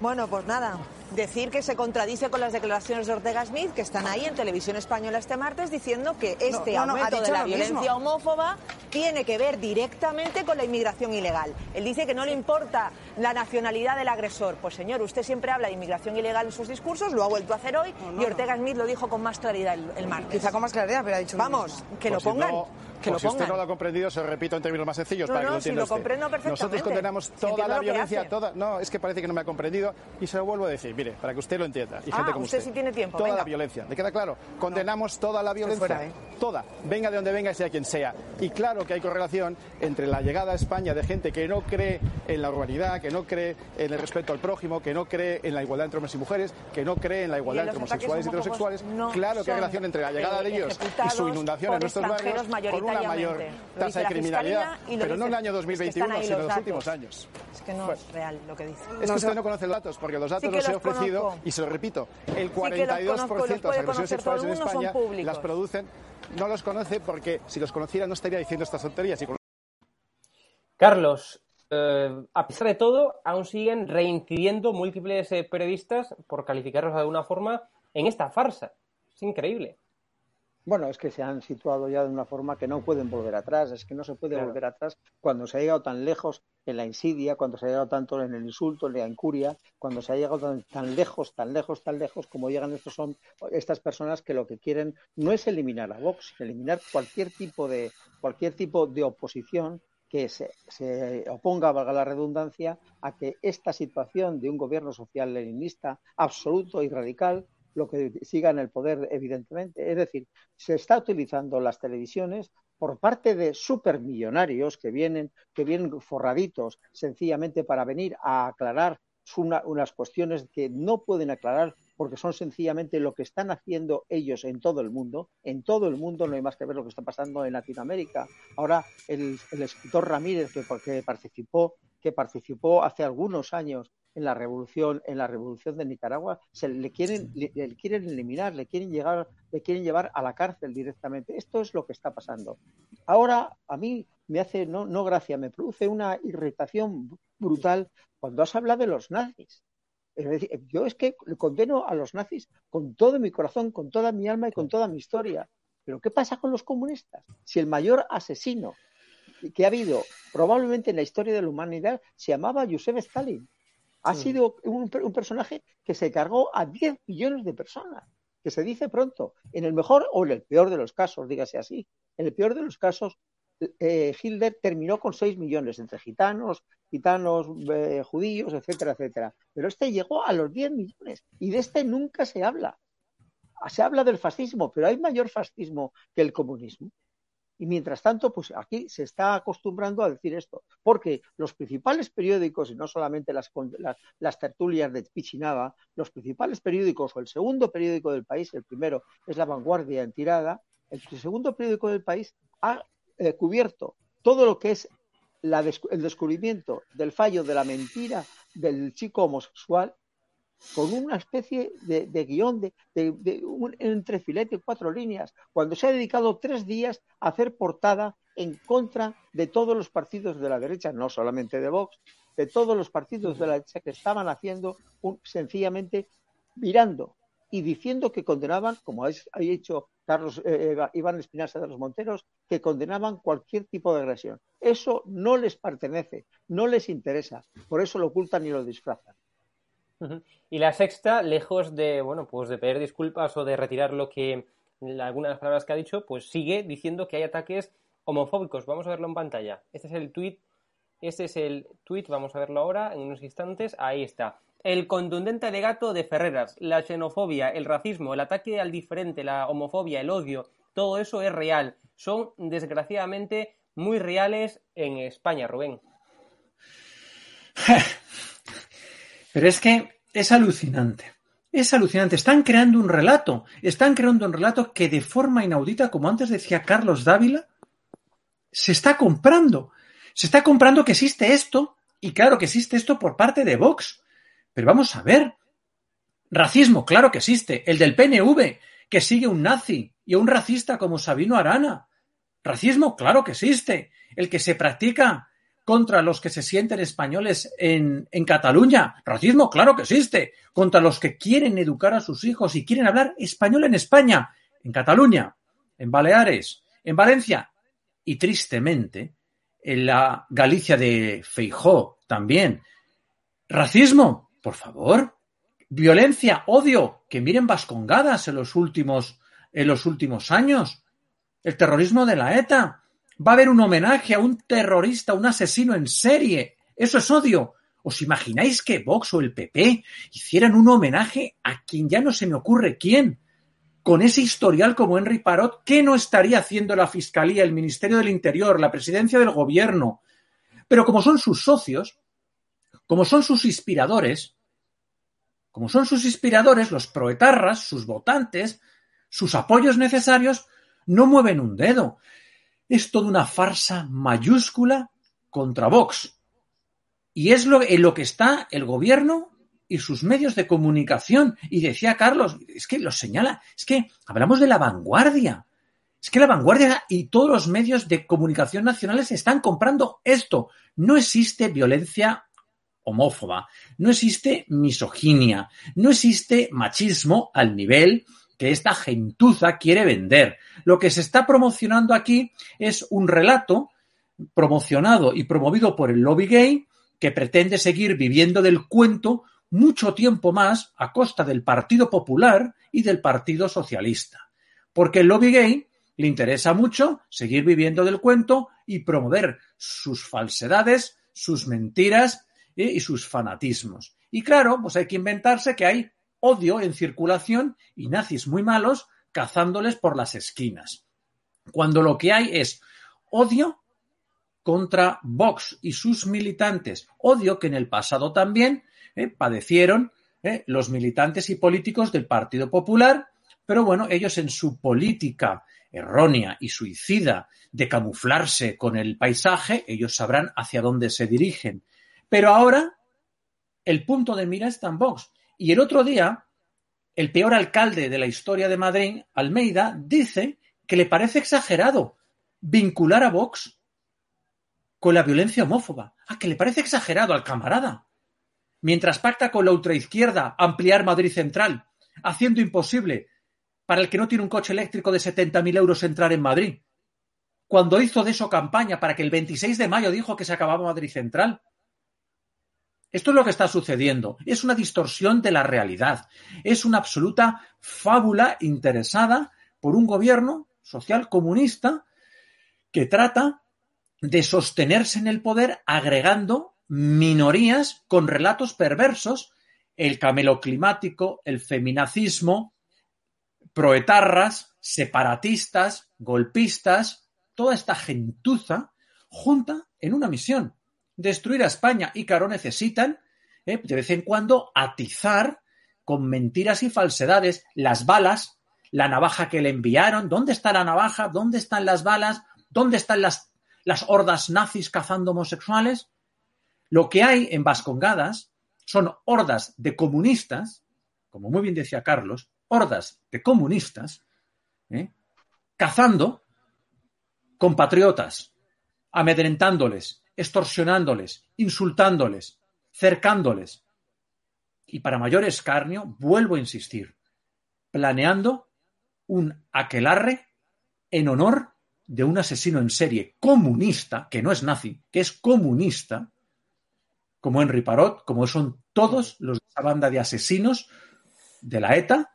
Bueno, pues nada, decir que se contradice con las declaraciones de Ortega Smith, que están ahí en televisión española este martes, diciendo que este aumento de la violencia homófoba tiene que ver directamente con la inmigración ilegal. Él dice que no le importa la nacionalidad del agresor. Pues señor, usted siempre habla de inmigración ilegal en sus discursos, lo ha vuelto a hacer hoy, y Ortega Smith lo dijo con más claridad el, martes. Quizá con más claridad, pero ha dicho... Vamos, que lo pongan. Que pues lo si usted no lo ha comprendido, se lo repito en términos más sencillos para que lo entienda lo comprendo perfectamente. Nosotros condenamos toda la violencia, toda... No, es que parece que no me ha comprendido y se lo vuelvo a decir, mire, para que usted lo entienda. Y ah, gente como usted, sí tiene tiempo. Toda la violencia. ¿Le queda claro? Condenamos toda la violencia. ¿eh? Toda. Venga de donde venga y sea quien sea. Y claro que hay correlación entre la llegada a España de gente que no cree en la urbanidad, que no cree en el respeto al prójimo, que no cree en la igualdad entre hombres y mujeres, que no cree en la igualdad entre homosexuales y heterosexuales. claro que hay relación entre la llegada de ellos y su inundación en nuestros barrios una mayor tasa de criminalidad, pero no en el año 2021, sino en los últimos años. Es que no es real lo que dice. Es que usted no conoce los datos, porque los datos los he ofrecido y se lo repito, el 42% de las agresiones sexuales en España las producen, no los conoce porque si los conociera no estaría diciendo estas tonterías. Carlos, eh, a pesar de todo, aún siguen reincidiendo múltiples eh, periodistas, por calificarlos de alguna forma, en esta farsa. Es increíble. Bueno, es que se han situado ya de una forma que no pueden volver atrás. Es que no se puede volver atrás cuando se ha llegado tan lejos en la insidia, cuando se ha llegado tanto en el insulto, en la incuria, cuando se ha llegado tan, lejos, tan lejos, tan lejos como llegan estos son estas personas que lo que quieren no es eliminar a Vox, eliminar cualquier tipo de cualquier tipo de oposición que se, se, oponga, valga la redundancia, a que esta situación de un gobierno social leninista absoluto y radical lo que siga en el poder, evidentemente. Es decir, se está utilizando las televisiones por parte de supermillonarios que vienen, que vienen forraditos sencillamente para venir a aclarar unas cuestiones que no pueden aclarar porque son sencillamente lo que están haciendo ellos en todo el mundo. En todo el mundo no hay más que ver lo que está pasando en Latinoamérica. Ahora el, escritor Ramírez que, que participó que participó hace algunos años en la revolución en la revolución de Nicaragua se le quieren le, quieren eliminar le quieren llegar le quieren llevar a la cárcel directamente. Esto es lo que está pasando. Ahora a mí me hace no no gracia me produce una irritación brutal cuando has hablado de los nazis. Es decir, yo es que condeno a los nazis con todo mi corazón, con toda mi alma y con toda mi historia. Pero ¿qué pasa con los comunistas? Si el mayor asesino que ha habido probablemente en la historia de la humanidad se llamaba Joseph Stalin ha sido un, personaje que se cargó a 10 millones de personas, que se dice pronto, en el mejor o en el peor de los casos, dígase así. En el peor de los casos, eh, Hitler terminó con 6 millones entre gitanos, gitanos, eh, judíos, etcétera, etcétera. Pero este llegó a los 10 millones y de este nunca se habla. Se habla del fascismo, pero hay mayor fascismo que el comunismo. Y mientras tanto, pues aquí se está acostumbrando a decir esto, porque los principales periódicos, y no solamente las, las, tertulias de Pichinaba, los principales periódicos o el segundo periódico del país, el primero es La Vanguardia en tirada, el segundo periódico del país ha eh, cubierto todo lo que es el descubrimiento del fallo de la mentira del chico homosexual con una especie de, guion de, un entrefilete, cuatro líneas, cuando se ha dedicado tres días a hacer portada en contra de todos los partidos de la derecha, no solamente de Vox, de todos los partidos de la derecha que estaban haciendo sencillamente mirando y diciendo que condenaban, como ha hecho Carlos eh, Iván Espinaza de los Monteros, que condenaban cualquier tipo de agresión. Eso no les pertenece, no les interesa, por eso lo ocultan y lo disfrazan. Y la sexta, lejos de, bueno, pues de pedir disculpas o de retirar lo que algunas palabras que ha dicho, pues sigue diciendo que hay ataques homofóbicos. Vamos a verlo en pantalla. Este es el tweet, este es el tweet, vamos a verlo ahora en unos instantes. Ahí está. El contundente alegato de Ferreras, la xenofobia, el racismo, el ataque al diferente, la homofobia, el odio, todo eso es real. Son desgraciadamente muy reales en España, Rubén. *laughs* Pero es que es alucinante. Es alucinante. Están creando un relato. Están creando un relato que de forma inaudita, como antes decía Carlos Dávila, se está comprando. Se está comprando que existe esto. Y claro que existe esto por parte de Vox. Pero vamos a ver. Racismo, claro que existe. El del PNV, que sigue un nazi y un racista como Sabino Arana. Racismo, claro que existe. El que se practica contra los que se sienten españoles en, Cataluña. Racismo, claro que existe. Contra los que quieren educar a sus hijos y quieren hablar español en España, en Cataluña, en Baleares, en Valencia y tristemente en la Galicia de Feijó también. Racismo, por favor. Violencia, odio, que miren vascongadas en los últimos, en los últimos años. El terrorismo de la ETA va a haber un homenaje a un terrorista, un asesino en serie. Eso es odio. ¿Os imagináis que Vox o el PP hicieran un homenaje a quien ya no se me ocurre quién? Con ese historial como Henry Parot, ¿qué no estaría haciendo la Fiscalía, el Ministerio del Interior, la Presidencia del Gobierno? Pero como son sus socios, como son sus inspiradores, como son sus inspiradores, los proetarras, sus votantes, sus apoyos necesarios, no mueven un dedo es toda una farsa mayúscula contra Vox. Y es lo, en lo que está el gobierno y sus medios de comunicación. Y decía Carlos, es que lo señala, es que hablamos de la vanguardia. Es que la vanguardia y todos los medios de comunicación nacionales están comprando esto. No existe violencia homófoba, no existe misoginia, no existe machismo al nivel que esta gentuza quiere vender. Lo que se está promocionando aquí es un relato promocionado y promovido por el lobby gay que pretende seguir viviendo del cuento mucho tiempo más a costa del Partido Popular y del Partido Socialista. Porque el lobby gay le interesa mucho seguir viviendo del cuento y promover sus falsedades, sus mentiras eh, y sus fanatismos. Y claro, pues hay que inventarse que hay odio en circulación y nazis muy malos cazándoles por las esquinas. Cuando lo que hay es odio contra Vox y sus militantes, odio que en el pasado también eh, padecieron eh, los militantes y políticos del Partido Popular, pero bueno, ellos en su política errónea y suicida de camuflarse con el paisaje, ellos sabrán hacia dónde se dirigen. Pero ahora el punto de mira está en Vox. Y el otro día, el peor alcalde de la historia de Madrid, Almeida, dice que le parece exagerado vincular a Vox con la violencia homófoba. Ah, que le parece exagerado al camarada. Mientras pacta con la ultraizquierda ampliar Madrid Central, haciendo imposible para el que no tiene un coche eléctrico de 70.000 euros entrar en Madrid. Cuando hizo de eso campaña para que el 26 de mayo dijo que se acababa Madrid Central. Esto es lo que está sucediendo. Es una distorsión de la realidad. Es una absoluta fábula interesada por un gobierno social comunista que trata de sostenerse en el poder agregando minorías con relatos perversos, el camelo climático, el feminacismo, proetarras, separatistas, golpistas, toda esta gentuza junta en una misión, destruir a España y Caro necesitan eh, de vez en cuando atizar con mentiras y falsedades las balas, la navaja que le enviaron, ¿dónde está la navaja? ¿Dónde están las balas? ¿Dónde están las, las hordas nazis cazando homosexuales? Lo que hay en Vascongadas son hordas de comunistas, como muy bien decía Carlos, hordas de comunistas, ¿eh? cazando compatriotas, amedrentándoles, extorsionándoles, insultándoles, cercándoles. Y para mayor escarnio, vuelvo a insistir, planeando un aquelarre en honor de un asesino en serie comunista, que no es nazi, que es comunista, como Henry Parot, como son todos los de esa banda de asesinos de la ETA,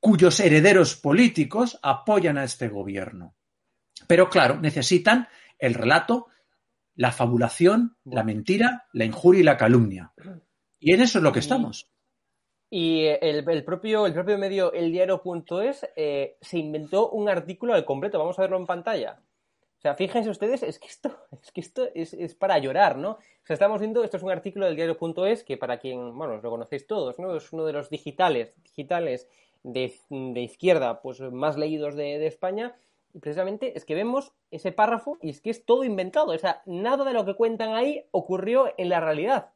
cuyos herederos políticos apoyan a este gobierno. Pero claro, necesitan el relato, la fabulación, la mentira, la injuria y la calumnia. Y en eso es lo que estamos. Y el, propio, el propio medio eldiario.es eh, se inventó un artículo al completo. Vamos a verlo en pantalla. O sea, fíjense ustedes, es que esto, *laughs* es que esto es, para llorar, ¿no? O sea, estamos viendo, esto es un artículo del diario.es que para quien, bueno, lo conocéis todos, ¿no? Es uno de los digitales, digitales de, izquierda, pues más leídos de, de España. Y precisamente es que vemos ese párrafo y es que es todo inventado. O sea, nada de lo que cuentan ahí ocurrió en la realidad.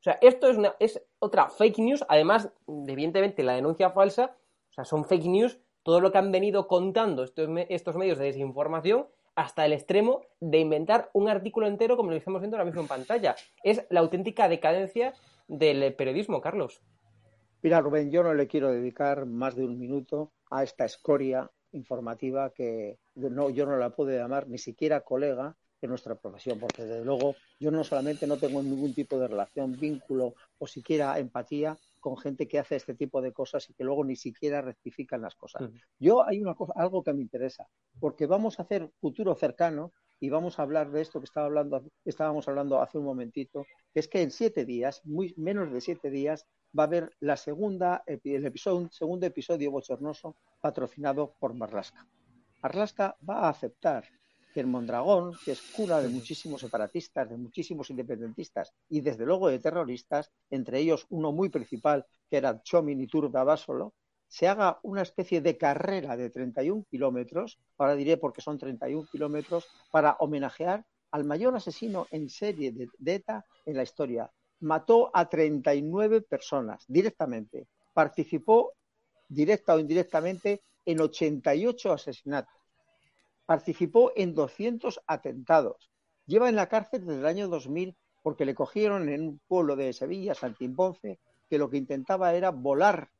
O sea, esto es, una, es otra fake news, además, evidentemente, la denuncia falsa, o sea, son fake news todo lo que han venido contando estos, estos medios de desinformación hasta el extremo de inventar un artículo entero como lo estamos viendo ahora mismo en pantalla. Es la auténtica decadencia del periodismo, Carlos. Mira, Rubén, yo no le quiero dedicar más de un minuto a esta escoria informativa que no, yo no la puedo llamar ni siquiera colega en nuestra profesión, porque desde luego yo no solamente no tengo ningún tipo de relación, vínculo o siquiera empatía con gente que hace este tipo de cosas y que luego ni siquiera rectifican las cosas. Yo hay una cosa, algo que me interesa, porque vamos a hacer futuro cercano y vamos a hablar de esto que estaba hablando, estábamos hablando hace un momentito, es que en siete días, muy menos de siete días, va a haber la segunda, el episodio, segundo episodio bochornoso patrocinado por Marlaska. Marlaska va a aceptar que en Mondragón, que es cuna de muchísimos separatistas, de muchísimos independentistas y desde luego de terroristas, entre ellos uno muy principal que era Chomin y Turba Basolo, se haga una especie de carrera de 31 kilómetros, ahora diré porque son 31 kilómetros, para homenajear al mayor asesino en serie de, ETA en la historia. Mató a 39 personas directamente, participó directa o indirectamente en 88 asesinatos Participó en 200 atentados. Lleva en la cárcel desde el año 2000 porque le cogieron en un pueblo de Sevilla, Santimponce, que lo que intentaba era volar,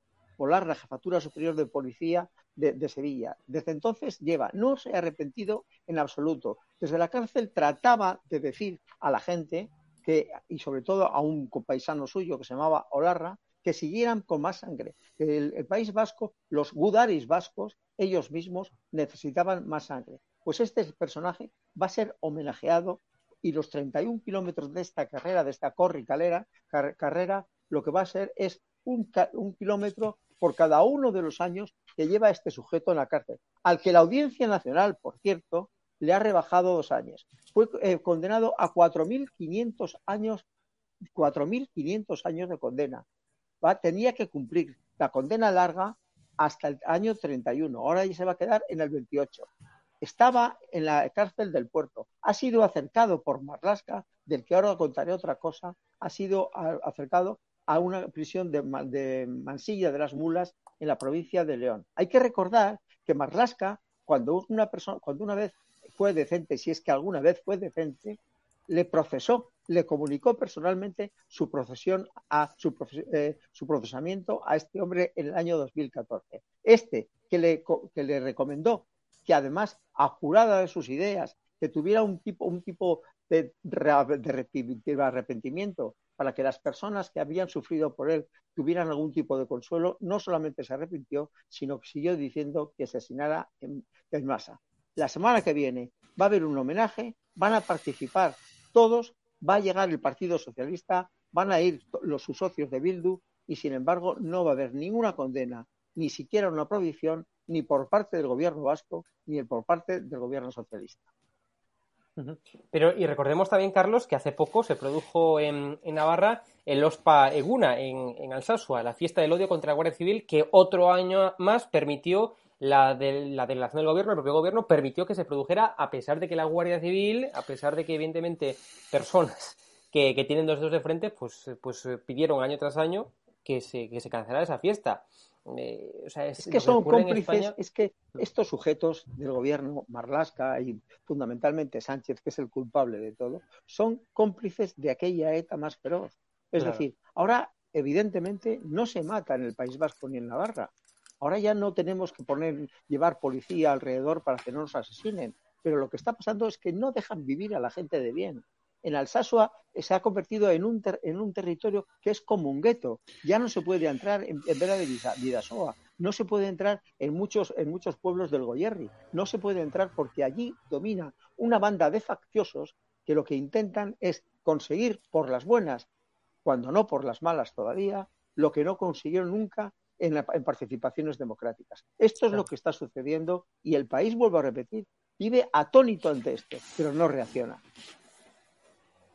volar la jefatura superior de policía de, Sevilla. Desde entonces lleva, no se ha arrepentido en absoluto. Desde la cárcel trataba de decir a la gente que, y sobre todo a un compaisano suyo que se llamaba Olarra, que siguieran con más sangre. Que el, País Vasco, los gudaris vascos, ellos mismos necesitaban más sangre. Pues este personaje va a ser homenajeado y los 31 kilómetros de esta carrera, de esta corricalera, carrera, lo que va a ser es un, kilómetro por cada uno de los años que lleva este sujeto en la cárcel, al que la Audiencia Nacional, por cierto, le ha rebajado dos años. Fue eh, condenado a 4.500 años, 4.500 años de condena tenía que cumplir la condena larga hasta el año 31. Ahora ya se va a quedar en el 28. Estaba en la cárcel del puerto. Ha sido acercado por Marlasca, del que ahora contaré otra cosa. Ha sido acercado a una prisión de, Mansilla de las Mulas en la provincia de León. Hay que recordar que Marlasca, cuando una persona, cuando una vez fue decente, si es que alguna vez fue decente, le procesó le comunicó personalmente su procesión a eh, su, procesamiento a este hombre en el año 2014. Este que le, que le recomendó que además a jurada de sus ideas, que tuviera un tipo, un tipo de, de, arrepentimiento para que las personas que habían sufrido por él tuvieran algún tipo de consuelo, no solamente se arrepintió, sino que siguió diciendo que asesinara en, en masa. La semana que viene va a haber un homenaje, van a participar todos va a llegar el Partido Socialista, van a ir los sus socios de Bildu y sin embargo no va a haber ninguna condena, ni siquiera una prohibición, ni por parte del gobierno vasco, ni por parte del gobierno socialista. Pero, y recordemos también, Carlos, que hace poco se produjo en, Navarra el OSPA Eguna, en, en Alsasua, la fiesta del odio contra la Guardia Civil, que otro año más permitió la, de, la delegación del gobierno, el propio gobierno, permitió que se produjera a pesar de que la Guardia Civil, a pesar de que evidentemente personas que, tienen dos dedos de frente, pues, pues pidieron año tras año que se, que se cancelara esa fiesta. Eh, es, que son cómplices, es que estos sujetos del gobierno, Marlasca y fundamentalmente Sánchez, que es el culpable de todo, son cómplices de aquella ETA más feroz. Es decir, ahora evidentemente no se mata en el País Vasco ni en Navarra. Ahora ya no tenemos que poner, llevar policía alrededor para que no nos asesinen. Pero lo que está pasando es que no dejan vivir a la gente de bien en Alsasua se ha convertido en un, en un territorio que es como un gueto. Ya no se puede entrar en, Vera de Vidasoa, no se puede entrar en muchos, en muchos pueblos del Goyerri, no se puede entrar porque allí domina una banda de facciosos que lo que intentan es conseguir por las buenas, cuando no por las malas todavía, lo que no consiguieron nunca en, en participaciones democráticas. Esto es lo que está sucediendo y el país, vuelvo a repetir, vive atónito ante esto, pero no reacciona.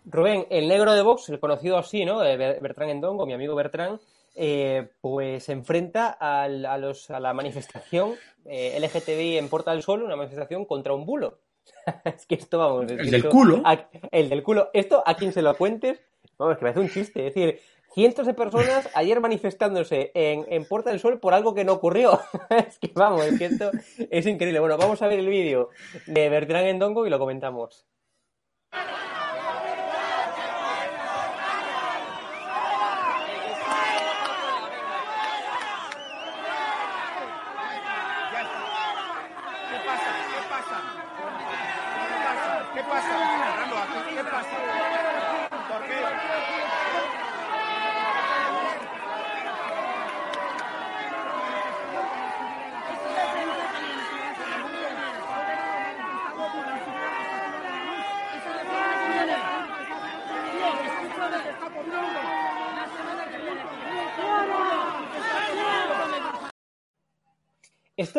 Rubén, el negro de Vox, el conocido así, ¿no? Bertrán Endongo, mi amigo Bertrán, eh, pues se enfrenta a, la manifestación eh, LGTBI en Porta del Sol, una manifestación contra un bulo. *laughs* es que esto, vamos... el del culo. el del culo. Esto, a quien se lo cuentes, vamos, es que me hace un chiste. Es decir, cientos de personas ayer manifestándose en, en Puerta del Sol por algo que no ocurrió. *laughs* es que vamos, es que esto es increíble. Bueno, vamos a ver el vídeo de Bertrán Endongo y lo comentamos.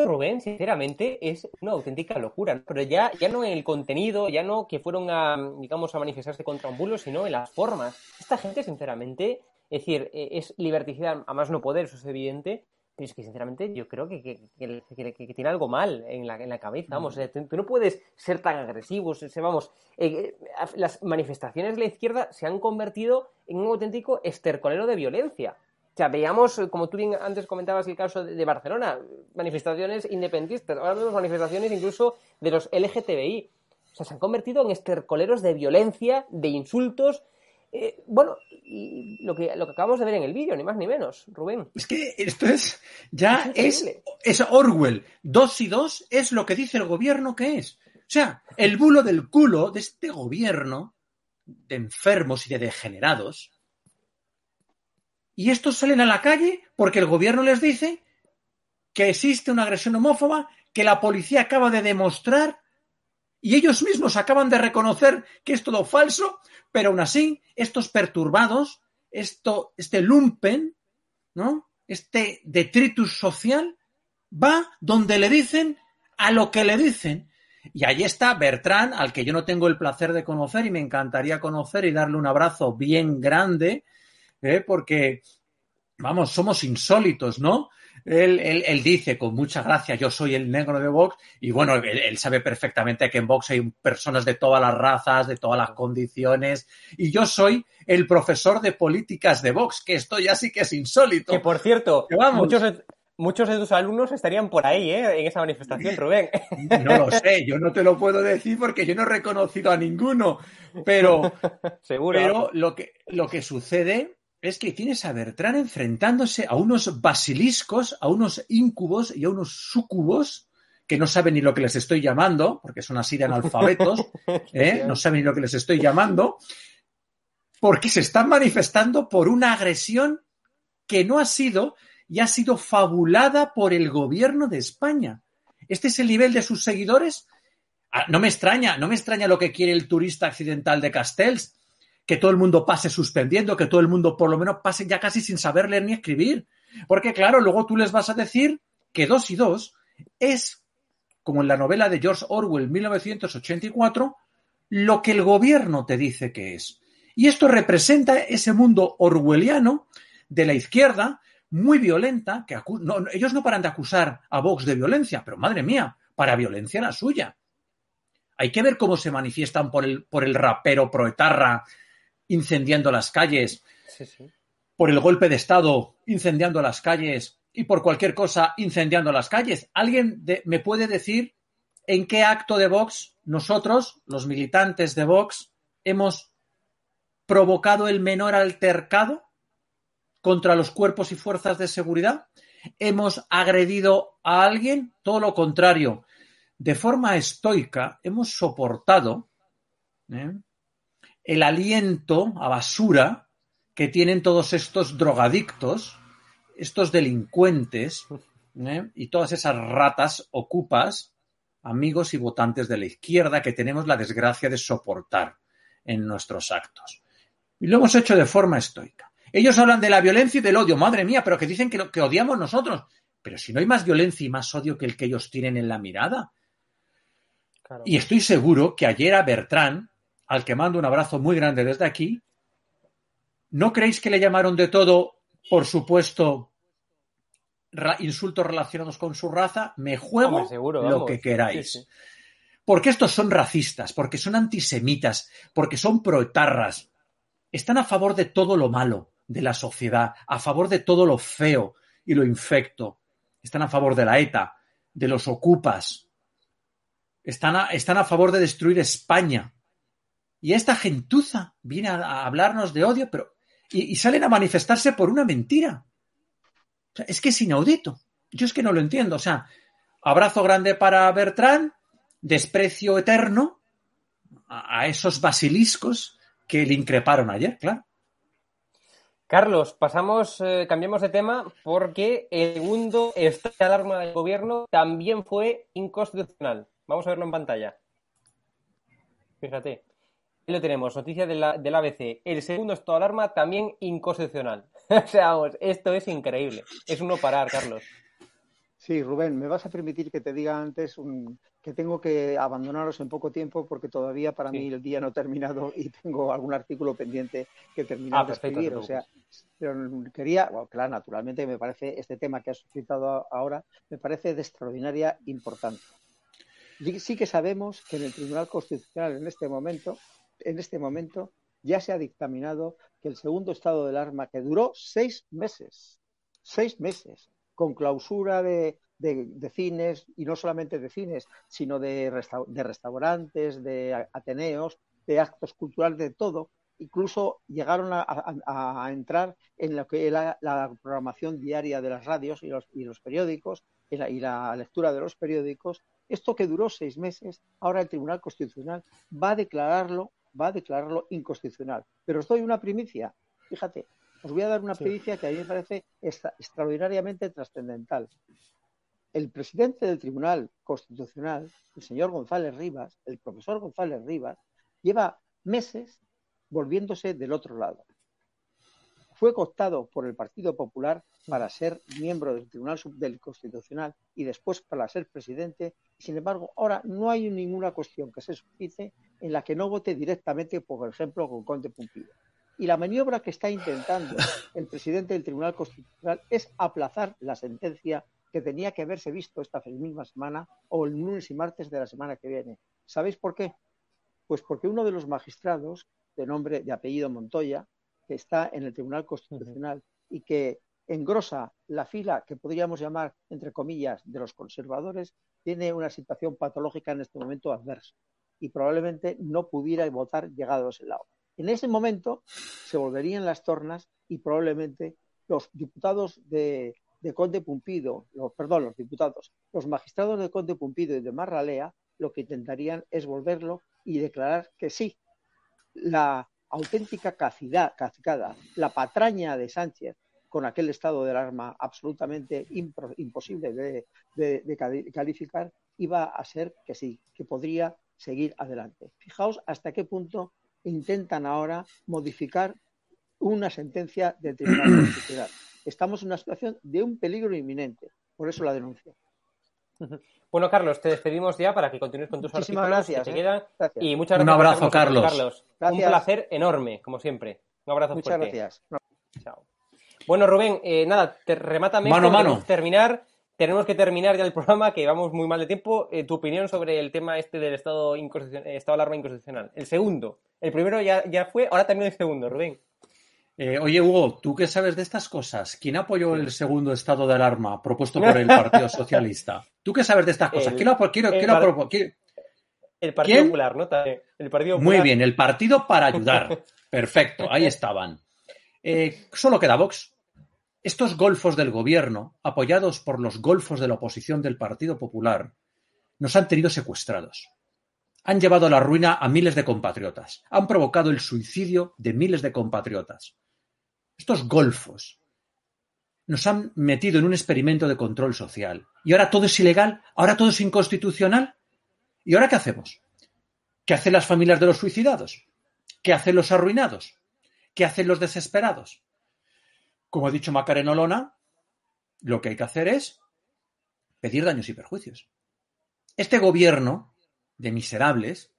Rubén, sinceramente, es una auténtica locura, pero ya, ya no en el contenido, ya no que fueron a, digamos, a manifestarse contra un bulo, sino en las formas. Esta gente, sinceramente, es decir, eh, es liberticidad a más no poder, eso es evidente, pero es que, sinceramente, yo creo que, que, tiene algo mal en la, en la cabeza. Vamos, tú, no puedes ser tan agresivo. vamos, eh, eh, las manifestaciones de la izquierda se han convertido en un auténtico estercolero de violencia. O sea, veíamos, como tú bien antes comentabas el caso de, Barcelona, manifestaciones independentistas, ahora vemos manifestaciones incluso de los LGTBI. O sea, se han convertido en estercoleros de violencia, de insultos. Eh, bueno, y lo que, lo que acabamos de ver en el vídeo, ni más ni menos, Rubén. Es que esto es, ya es, es, Orwell. Dos y dos es lo que dice el gobierno que es. O sea, el bulo del culo de este gobierno de enfermos y de degenerados y estos salen a la calle porque el gobierno les dice que existe una agresión homófoba, que la policía acaba de demostrar y ellos mismos acaban de reconocer que es todo falso, pero aún así, estos perturbados, este lumpen, ¿no? Este detritus social va donde le dicen a lo que le dicen. Y ahí está Bertrán, al que yo no tengo el placer de conocer y me encantaría conocer y darle un abrazo bien grande, ¿eh? porque, vamos, somos insólitos, ¿no? Él, él, dice con mucha gracia, yo soy el negro de Vox, y bueno, él, sabe perfectamente que en Vox hay personas de todas las razas, de todas las condiciones, y yo soy el profesor de políticas de Vox, que esto ya sí que es insólito. Que por cierto, muchos, muchos de tus alumnos estarían por ahí, ¿eh? En esa manifestación, Rubén. *laughs* No lo sé, yo no te lo puedo decir porque yo no he reconocido a ninguno, pero, *laughs* Seguro. pero lo, que, lo que sucede es que tienes a Bertrán enfrentándose a unos basiliscos, a unos incubos y a unos sucubos que no saben ni lo que les estoy llamando, porque son así de analfabetos, *laughs* ¿eh? no saben ni lo que les estoy llamando, porque se están manifestando por una agresión que no ha sido y ha sido fabulada por el gobierno de España. Este es el nivel de sus seguidores. Ah, no me extraña, no me extraña lo que quiere el turista accidental de Castells, que todo el mundo pase suspendiendo, que todo el mundo por lo menos pase ya casi sin saber leer ni escribir. Porque claro, luego tú les vas a decir que dos y dos es, como en la novela de George Orwell 1984, lo que el gobierno te dice que es. Y esto representa ese mundo orwelliano de la izquierda, muy violenta, que ellos no paran de acusar a Vox de violencia, pero madre mía, para violencia la suya. Hay que ver cómo se manifiestan por el, por el rapero proetarra incendiando las calles, por el golpe de Estado incendiando las calles y por cualquier cosa incendiando las calles. ¿Alguien me puede decir en qué acto de Vox nosotros, los militantes de Vox, hemos provocado el menor altercado contra los cuerpos y fuerzas de seguridad? ¿Hemos agredido a alguien? Todo lo contrario. De forma estoica hemos soportado ¿eh? El aliento a basura que tienen todos estos drogadictos, estos delincuentes ¿eh? y todas esas ratas ocupas, amigos y votantes de la izquierda que tenemos la desgracia de soportar en nuestros actos. Y lo hemos hecho de forma estoica. Ellos hablan de la violencia y del odio, madre mía, pero que dicen que, que odiamos nosotros. Pero si no hay más violencia y más odio que el que ellos tienen en la mirada. Y estoy seguro que ayer a Bertrán al que mando un abrazo muy grande desde aquí, ¿no creéis que le llamaron de todo, por supuesto, insultos relacionados con su raza? Me juego lo que queráis. Porque estos son racistas, porque son antisemitas, porque son proetarras. Están a favor de todo lo malo de la sociedad, a favor de todo lo feo y lo infecto. Están a favor de la ETA, de los ocupas. Están a, están a favor de destruir España, y esta gentuza viene a, hablarnos de odio, pero. Y, salen a manifestarse por una mentira. es que es inaudito. Yo es que no lo entiendo. O sea, abrazo grande para Bertrán, desprecio eterno a, esos basiliscos que le increparon ayer, claro. Carlos, pasamos, eh, cambiamos de tema porque el segundo estado de alarma del gobierno también fue inconstitucional. Vamos a verlo en pantalla. Fíjate lo tenemos, noticia de la, del ABC. El segundo estado de alarma también inconstitucional. *laughs* o sea, vamos, esto es increíble. Es uno parar, Carlos. Sí, Rubén, me vas a permitir que te diga antes que tengo que abandonaros en poco tiempo porque todavía para mí el día no ha terminado y tengo algún artículo pendiente que terminar ah, de escribir. O sea, pero quería, claro, naturalmente me parece este tema que has suscitado ahora me parece de extraordinaria importancia. Sí que sabemos que en el Tribunal Constitucional en este momento en este momento ya se ha dictaminado que el segundo estado del arma, que duró seis meses, seis meses, con clausura de, cines, y no solamente de cines, sino de, restaurantes, de ateneos, de actos culturales, de todo, incluso llegaron a, entrar en lo que era la programación diaria de las radios y los, periódicos y la, lectura de los periódicos. Esto que duró seis meses, ahora el Tribunal Constitucional va a declararlo va a declararlo inconstitucional. Pero os doy una primicia. Fíjate, os voy a dar una primicia que a mí me parece extraordinariamente trascendental. El presidente del Tribunal Constitucional, el señor González Rivas, el profesor González Rivas, lleva meses volviéndose del otro lado. Fue cooptado por el Partido Popular para ser miembro del Tribunal del Constitucional y después para ser presidente. Sin embargo, ahora no hay ninguna cuestión que se suscite en la que no vote directamente, por ejemplo, con Conde Pumpido. Y la maniobra que está intentando el presidente del Tribunal Constitucional es aplazar la sentencia que tenía que haberse visto esta misma semana o el lunes y martes de la semana que viene. ¿Sabéis por qué? Pues porque uno de los magistrados, de nombre, de apellido Montoya, que está en el Tribunal Constitucional y que engrosa la fila que podríamos llamar, entre comillas, de los conservadores, tiene una situación patológica en este momento adversa y probablemente no pudiera votar llegado a ese lado. En ese momento se volverían las tornas y probablemente los diputados de, Conde Pumpido, los, perdón, los diputados, los magistrados de Conde Pumpido y de Marralea, lo que intentarían es volverlo y declarar que sí, la auténtica cacicada, la patraña de Sánchez con aquel estado del arma absolutamente imposible de, calificar, iba a ser que sí, que podría seguir adelante. Fijaos hasta qué punto intentan ahora modificar una sentencia del Tribunal *clears throat* Constitucional. Estamos en una situación de un peligro inminente, por eso la denuncia. *laughs* Bueno, Carlos, te despedimos ya para que continúes con tus Muchísimas artículos gracias, que te ¿eh? Y muchas gracias. Un abrazo, Carlos. Un placer enorme, como siempre. Un abrazo Muchas gracias. Chao. Bueno, Rubén, eh, nada, te remátame. Mano, mano. Terminar tenemos que terminar ya el *laughs* programa, que vamos muy mal de tiempo. Eh, tu opinión sobre el tema este del estado, estado de alarma inconstitucional. El segundo El primero ya, ya fue, ahora también el segundo, Rubén. Eh, oye, Hugo, ¿tú qué sabes de estas cosas? ¿Quién apoyó el segundo estado de alarma propuesto por el *laughs* Partido Socialista? ¿Tú qué sabes de estas cosas? ¿Quién lo, quiero, el quiero El Partido ¿Quién? Popular, ¿no? El Partido Muy bien, el partido para *laughs* ayudar. Perfecto, ahí estaban. Eh, solo queda Vox. Estos golfos del gobierno, apoyados por los golfos de la oposición del Partido Popular, nos han tenido secuestrados. Han llevado a la ruina a miles de compatriotas. Han provocado el suicidio de miles de compatriotas. Estos golfos nos han metido en un experimento de control social. Y ahora todo es ilegal, ahora todo es inconstitucional. ¿Y ahora qué hacemos? ¿Qué hacen las familias de los suicidados? ¿Qué hacen los arruinados? ¿Qué hacen los desesperados? Como ha dicho Macarena Olona, lo que hay que hacer es pedir daños y perjuicios. Este gobierno de miserables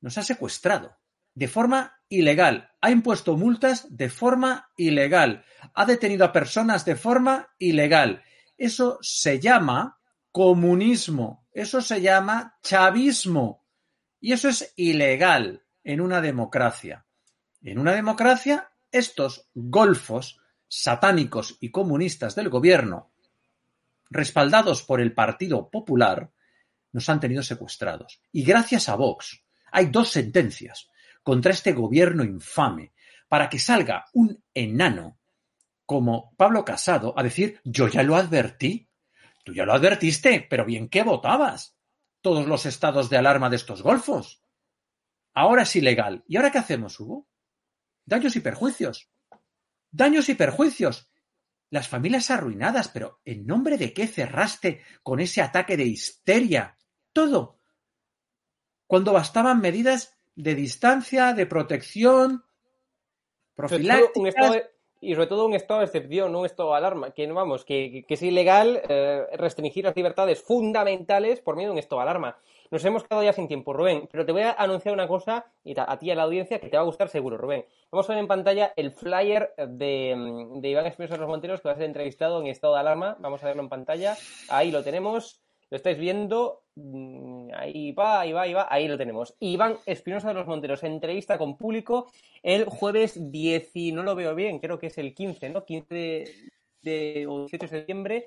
nos ha secuestrado de forma ilegal, ha impuesto multas de forma ilegal, ha detenido a personas de forma ilegal. Eso se llama comunismo, eso se llama chavismo y eso es ilegal en una democracia. En una democracia, estos golfos satánicos y comunistas del gobierno, respaldados por el Partido Popular, nos han tenido secuestrados. Y gracias a Vox hay dos sentencias contra este gobierno infame para que salga un enano como Pablo Casado a decir yo ya lo advertí. Tú ya lo advertiste, pero bien que votabas. Todos los estados de alarma de estos golfos. Ahora es ilegal. ¿Y ahora qué hacemos, Hugo? Daños y perjuicios. Daños y perjuicios. Las familias arruinadas, pero ¿en nombre de qué cerraste con ese ataque de histeria? Todo. Cuando bastaban medidas de distancia, de protección, un estado profilácticas. de- y sobre todo un estado de excepción, no un estado de alarma, que no vamos, que, que- es ilegal eh, restringir las libertades fundamentales por medio de un estado de alarma. Nos hemos quedado ya sin tiempo, Rubén, pero te voy a anunciar una cosa y a ti y a la audiencia que te va a gustar seguro, Rubén. Vamos a ver en pantalla el flyer de, de Iván Espinosa de los Monteros que va a ser entrevistado en estado de alarma. Vamos a verlo en pantalla. Ahí lo tenemos. Lo estáis viendo. Mm, Ahí va, ahí va, ahí va. Ahí lo tenemos. Iván Espinosa de los Monteros, entrevista con público el jueves 10, y no lo veo bien, creo que es el 15, ¿no? 15 de, de- o 18 de septiembre.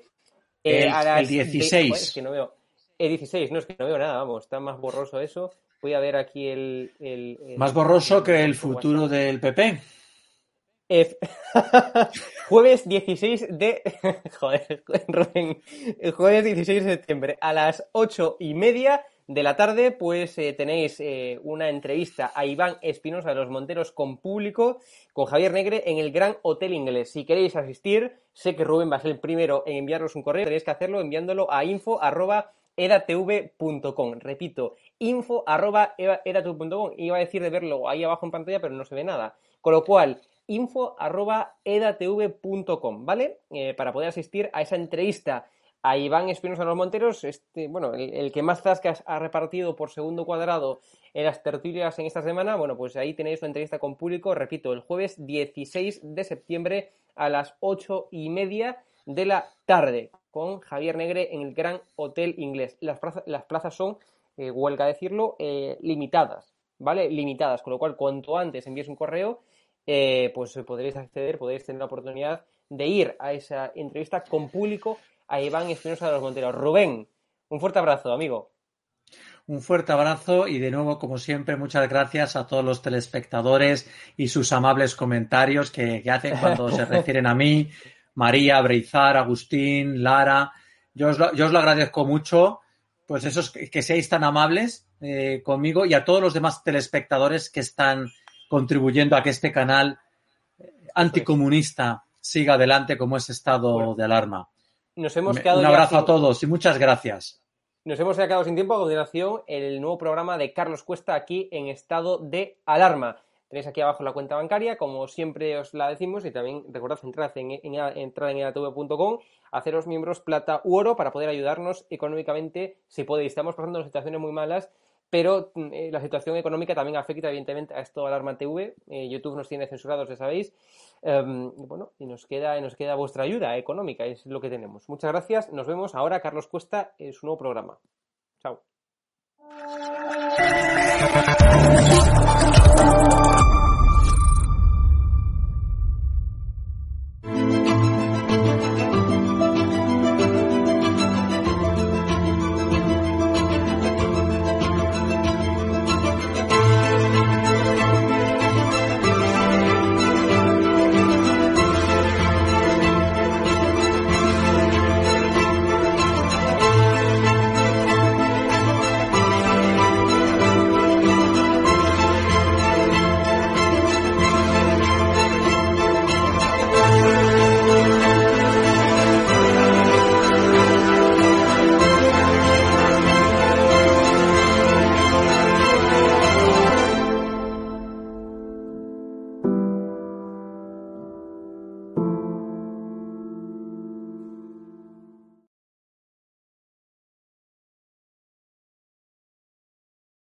El- a las el 16. Joder, es que no veo. El 16, no es que no veo nada, vamos, está más borroso eso. Voy a ver aquí el. el- el- Más borroso que el futuro del PP. *laughs* Jueves 16 de. *laughs* Joder, Rubén. Jueves 16 de septiembre a las 8 y media de la tarde, pues eh, tenéis eh, una entrevista a Iván Espinosa de los Monteros con público, con Javier Negre en el Gran Hotel Inglés. Si queréis asistir, sé que Rubén va a ser el primero en enviaros un correo, tenéis que hacerlo enviándolo a info arroba edatv.com. Repito, info arroba. Iba a decir de verlo ahí abajo en pantalla, pero no se ve nada. Con lo cual, info arroba edatv.com, ¿vale? Eh, para poder asistir a esa entrevista a Iván Espinosa de los Monteros, este, bueno, el, que más zascas ha repartido por segundo cuadrado en las tertulias en esta semana, bueno, pues ahí tenéis una entrevista con público, repito, el jueves 16 de septiembre a las ocho y media de la tarde, con Javier Negre en el Gran Hotel Inglés. Las plazas son, eh, huelga decirlo, eh, limitadas, ¿vale? Limitadas, con lo cual cuanto antes envíes un correo, eh, pues podréis acceder, podréis tener la oportunidad de ir a esa entrevista con público a Iván Espinosa de los Monteros. Rubén, un fuerte abrazo, amigo. Un fuerte abrazo y de nuevo, como siempre, muchas gracias a todos los telespectadores y sus amables comentarios que, que hacen cuando se *laughs* refieren a mí, María, Breizar, Agustín, Lara. Yo os lo, yo os lo agradezco mucho, pues esos que, que seáis tan amables eh, conmigo y a todos los demás telespectadores que están contribuyendo a que este canal eh, anticomunista siga adelante como es estado Bueno, de alarma. Nos hemos quedado Un abrazo sin- a todos y muchas gracias. Nos hemos quedado sin tiempo. A continuación, el nuevo programa de Carlos Cuesta aquí en estado de alarma. Tenéis aquí abajo la cuenta bancaria, como siempre os la decimos, y también recordad entrar en, en, entrar en edatv.com, haceros miembros plata u oro para poder ayudarnos económicamente si podéis. Estamos pasando situaciones muy malas, pero mm, eh, la situación económica también afecta evidentemente a esto Alarma TV. Eh, YouTube nos tiene censurados, ya sabéis. Em, bueno, y nos queda, nos queda vuestra ayuda económica, es lo que tenemos. Muchas gracias. Nos vemos ahora, Carlos Cuesta, en su nuevo programa. Chao.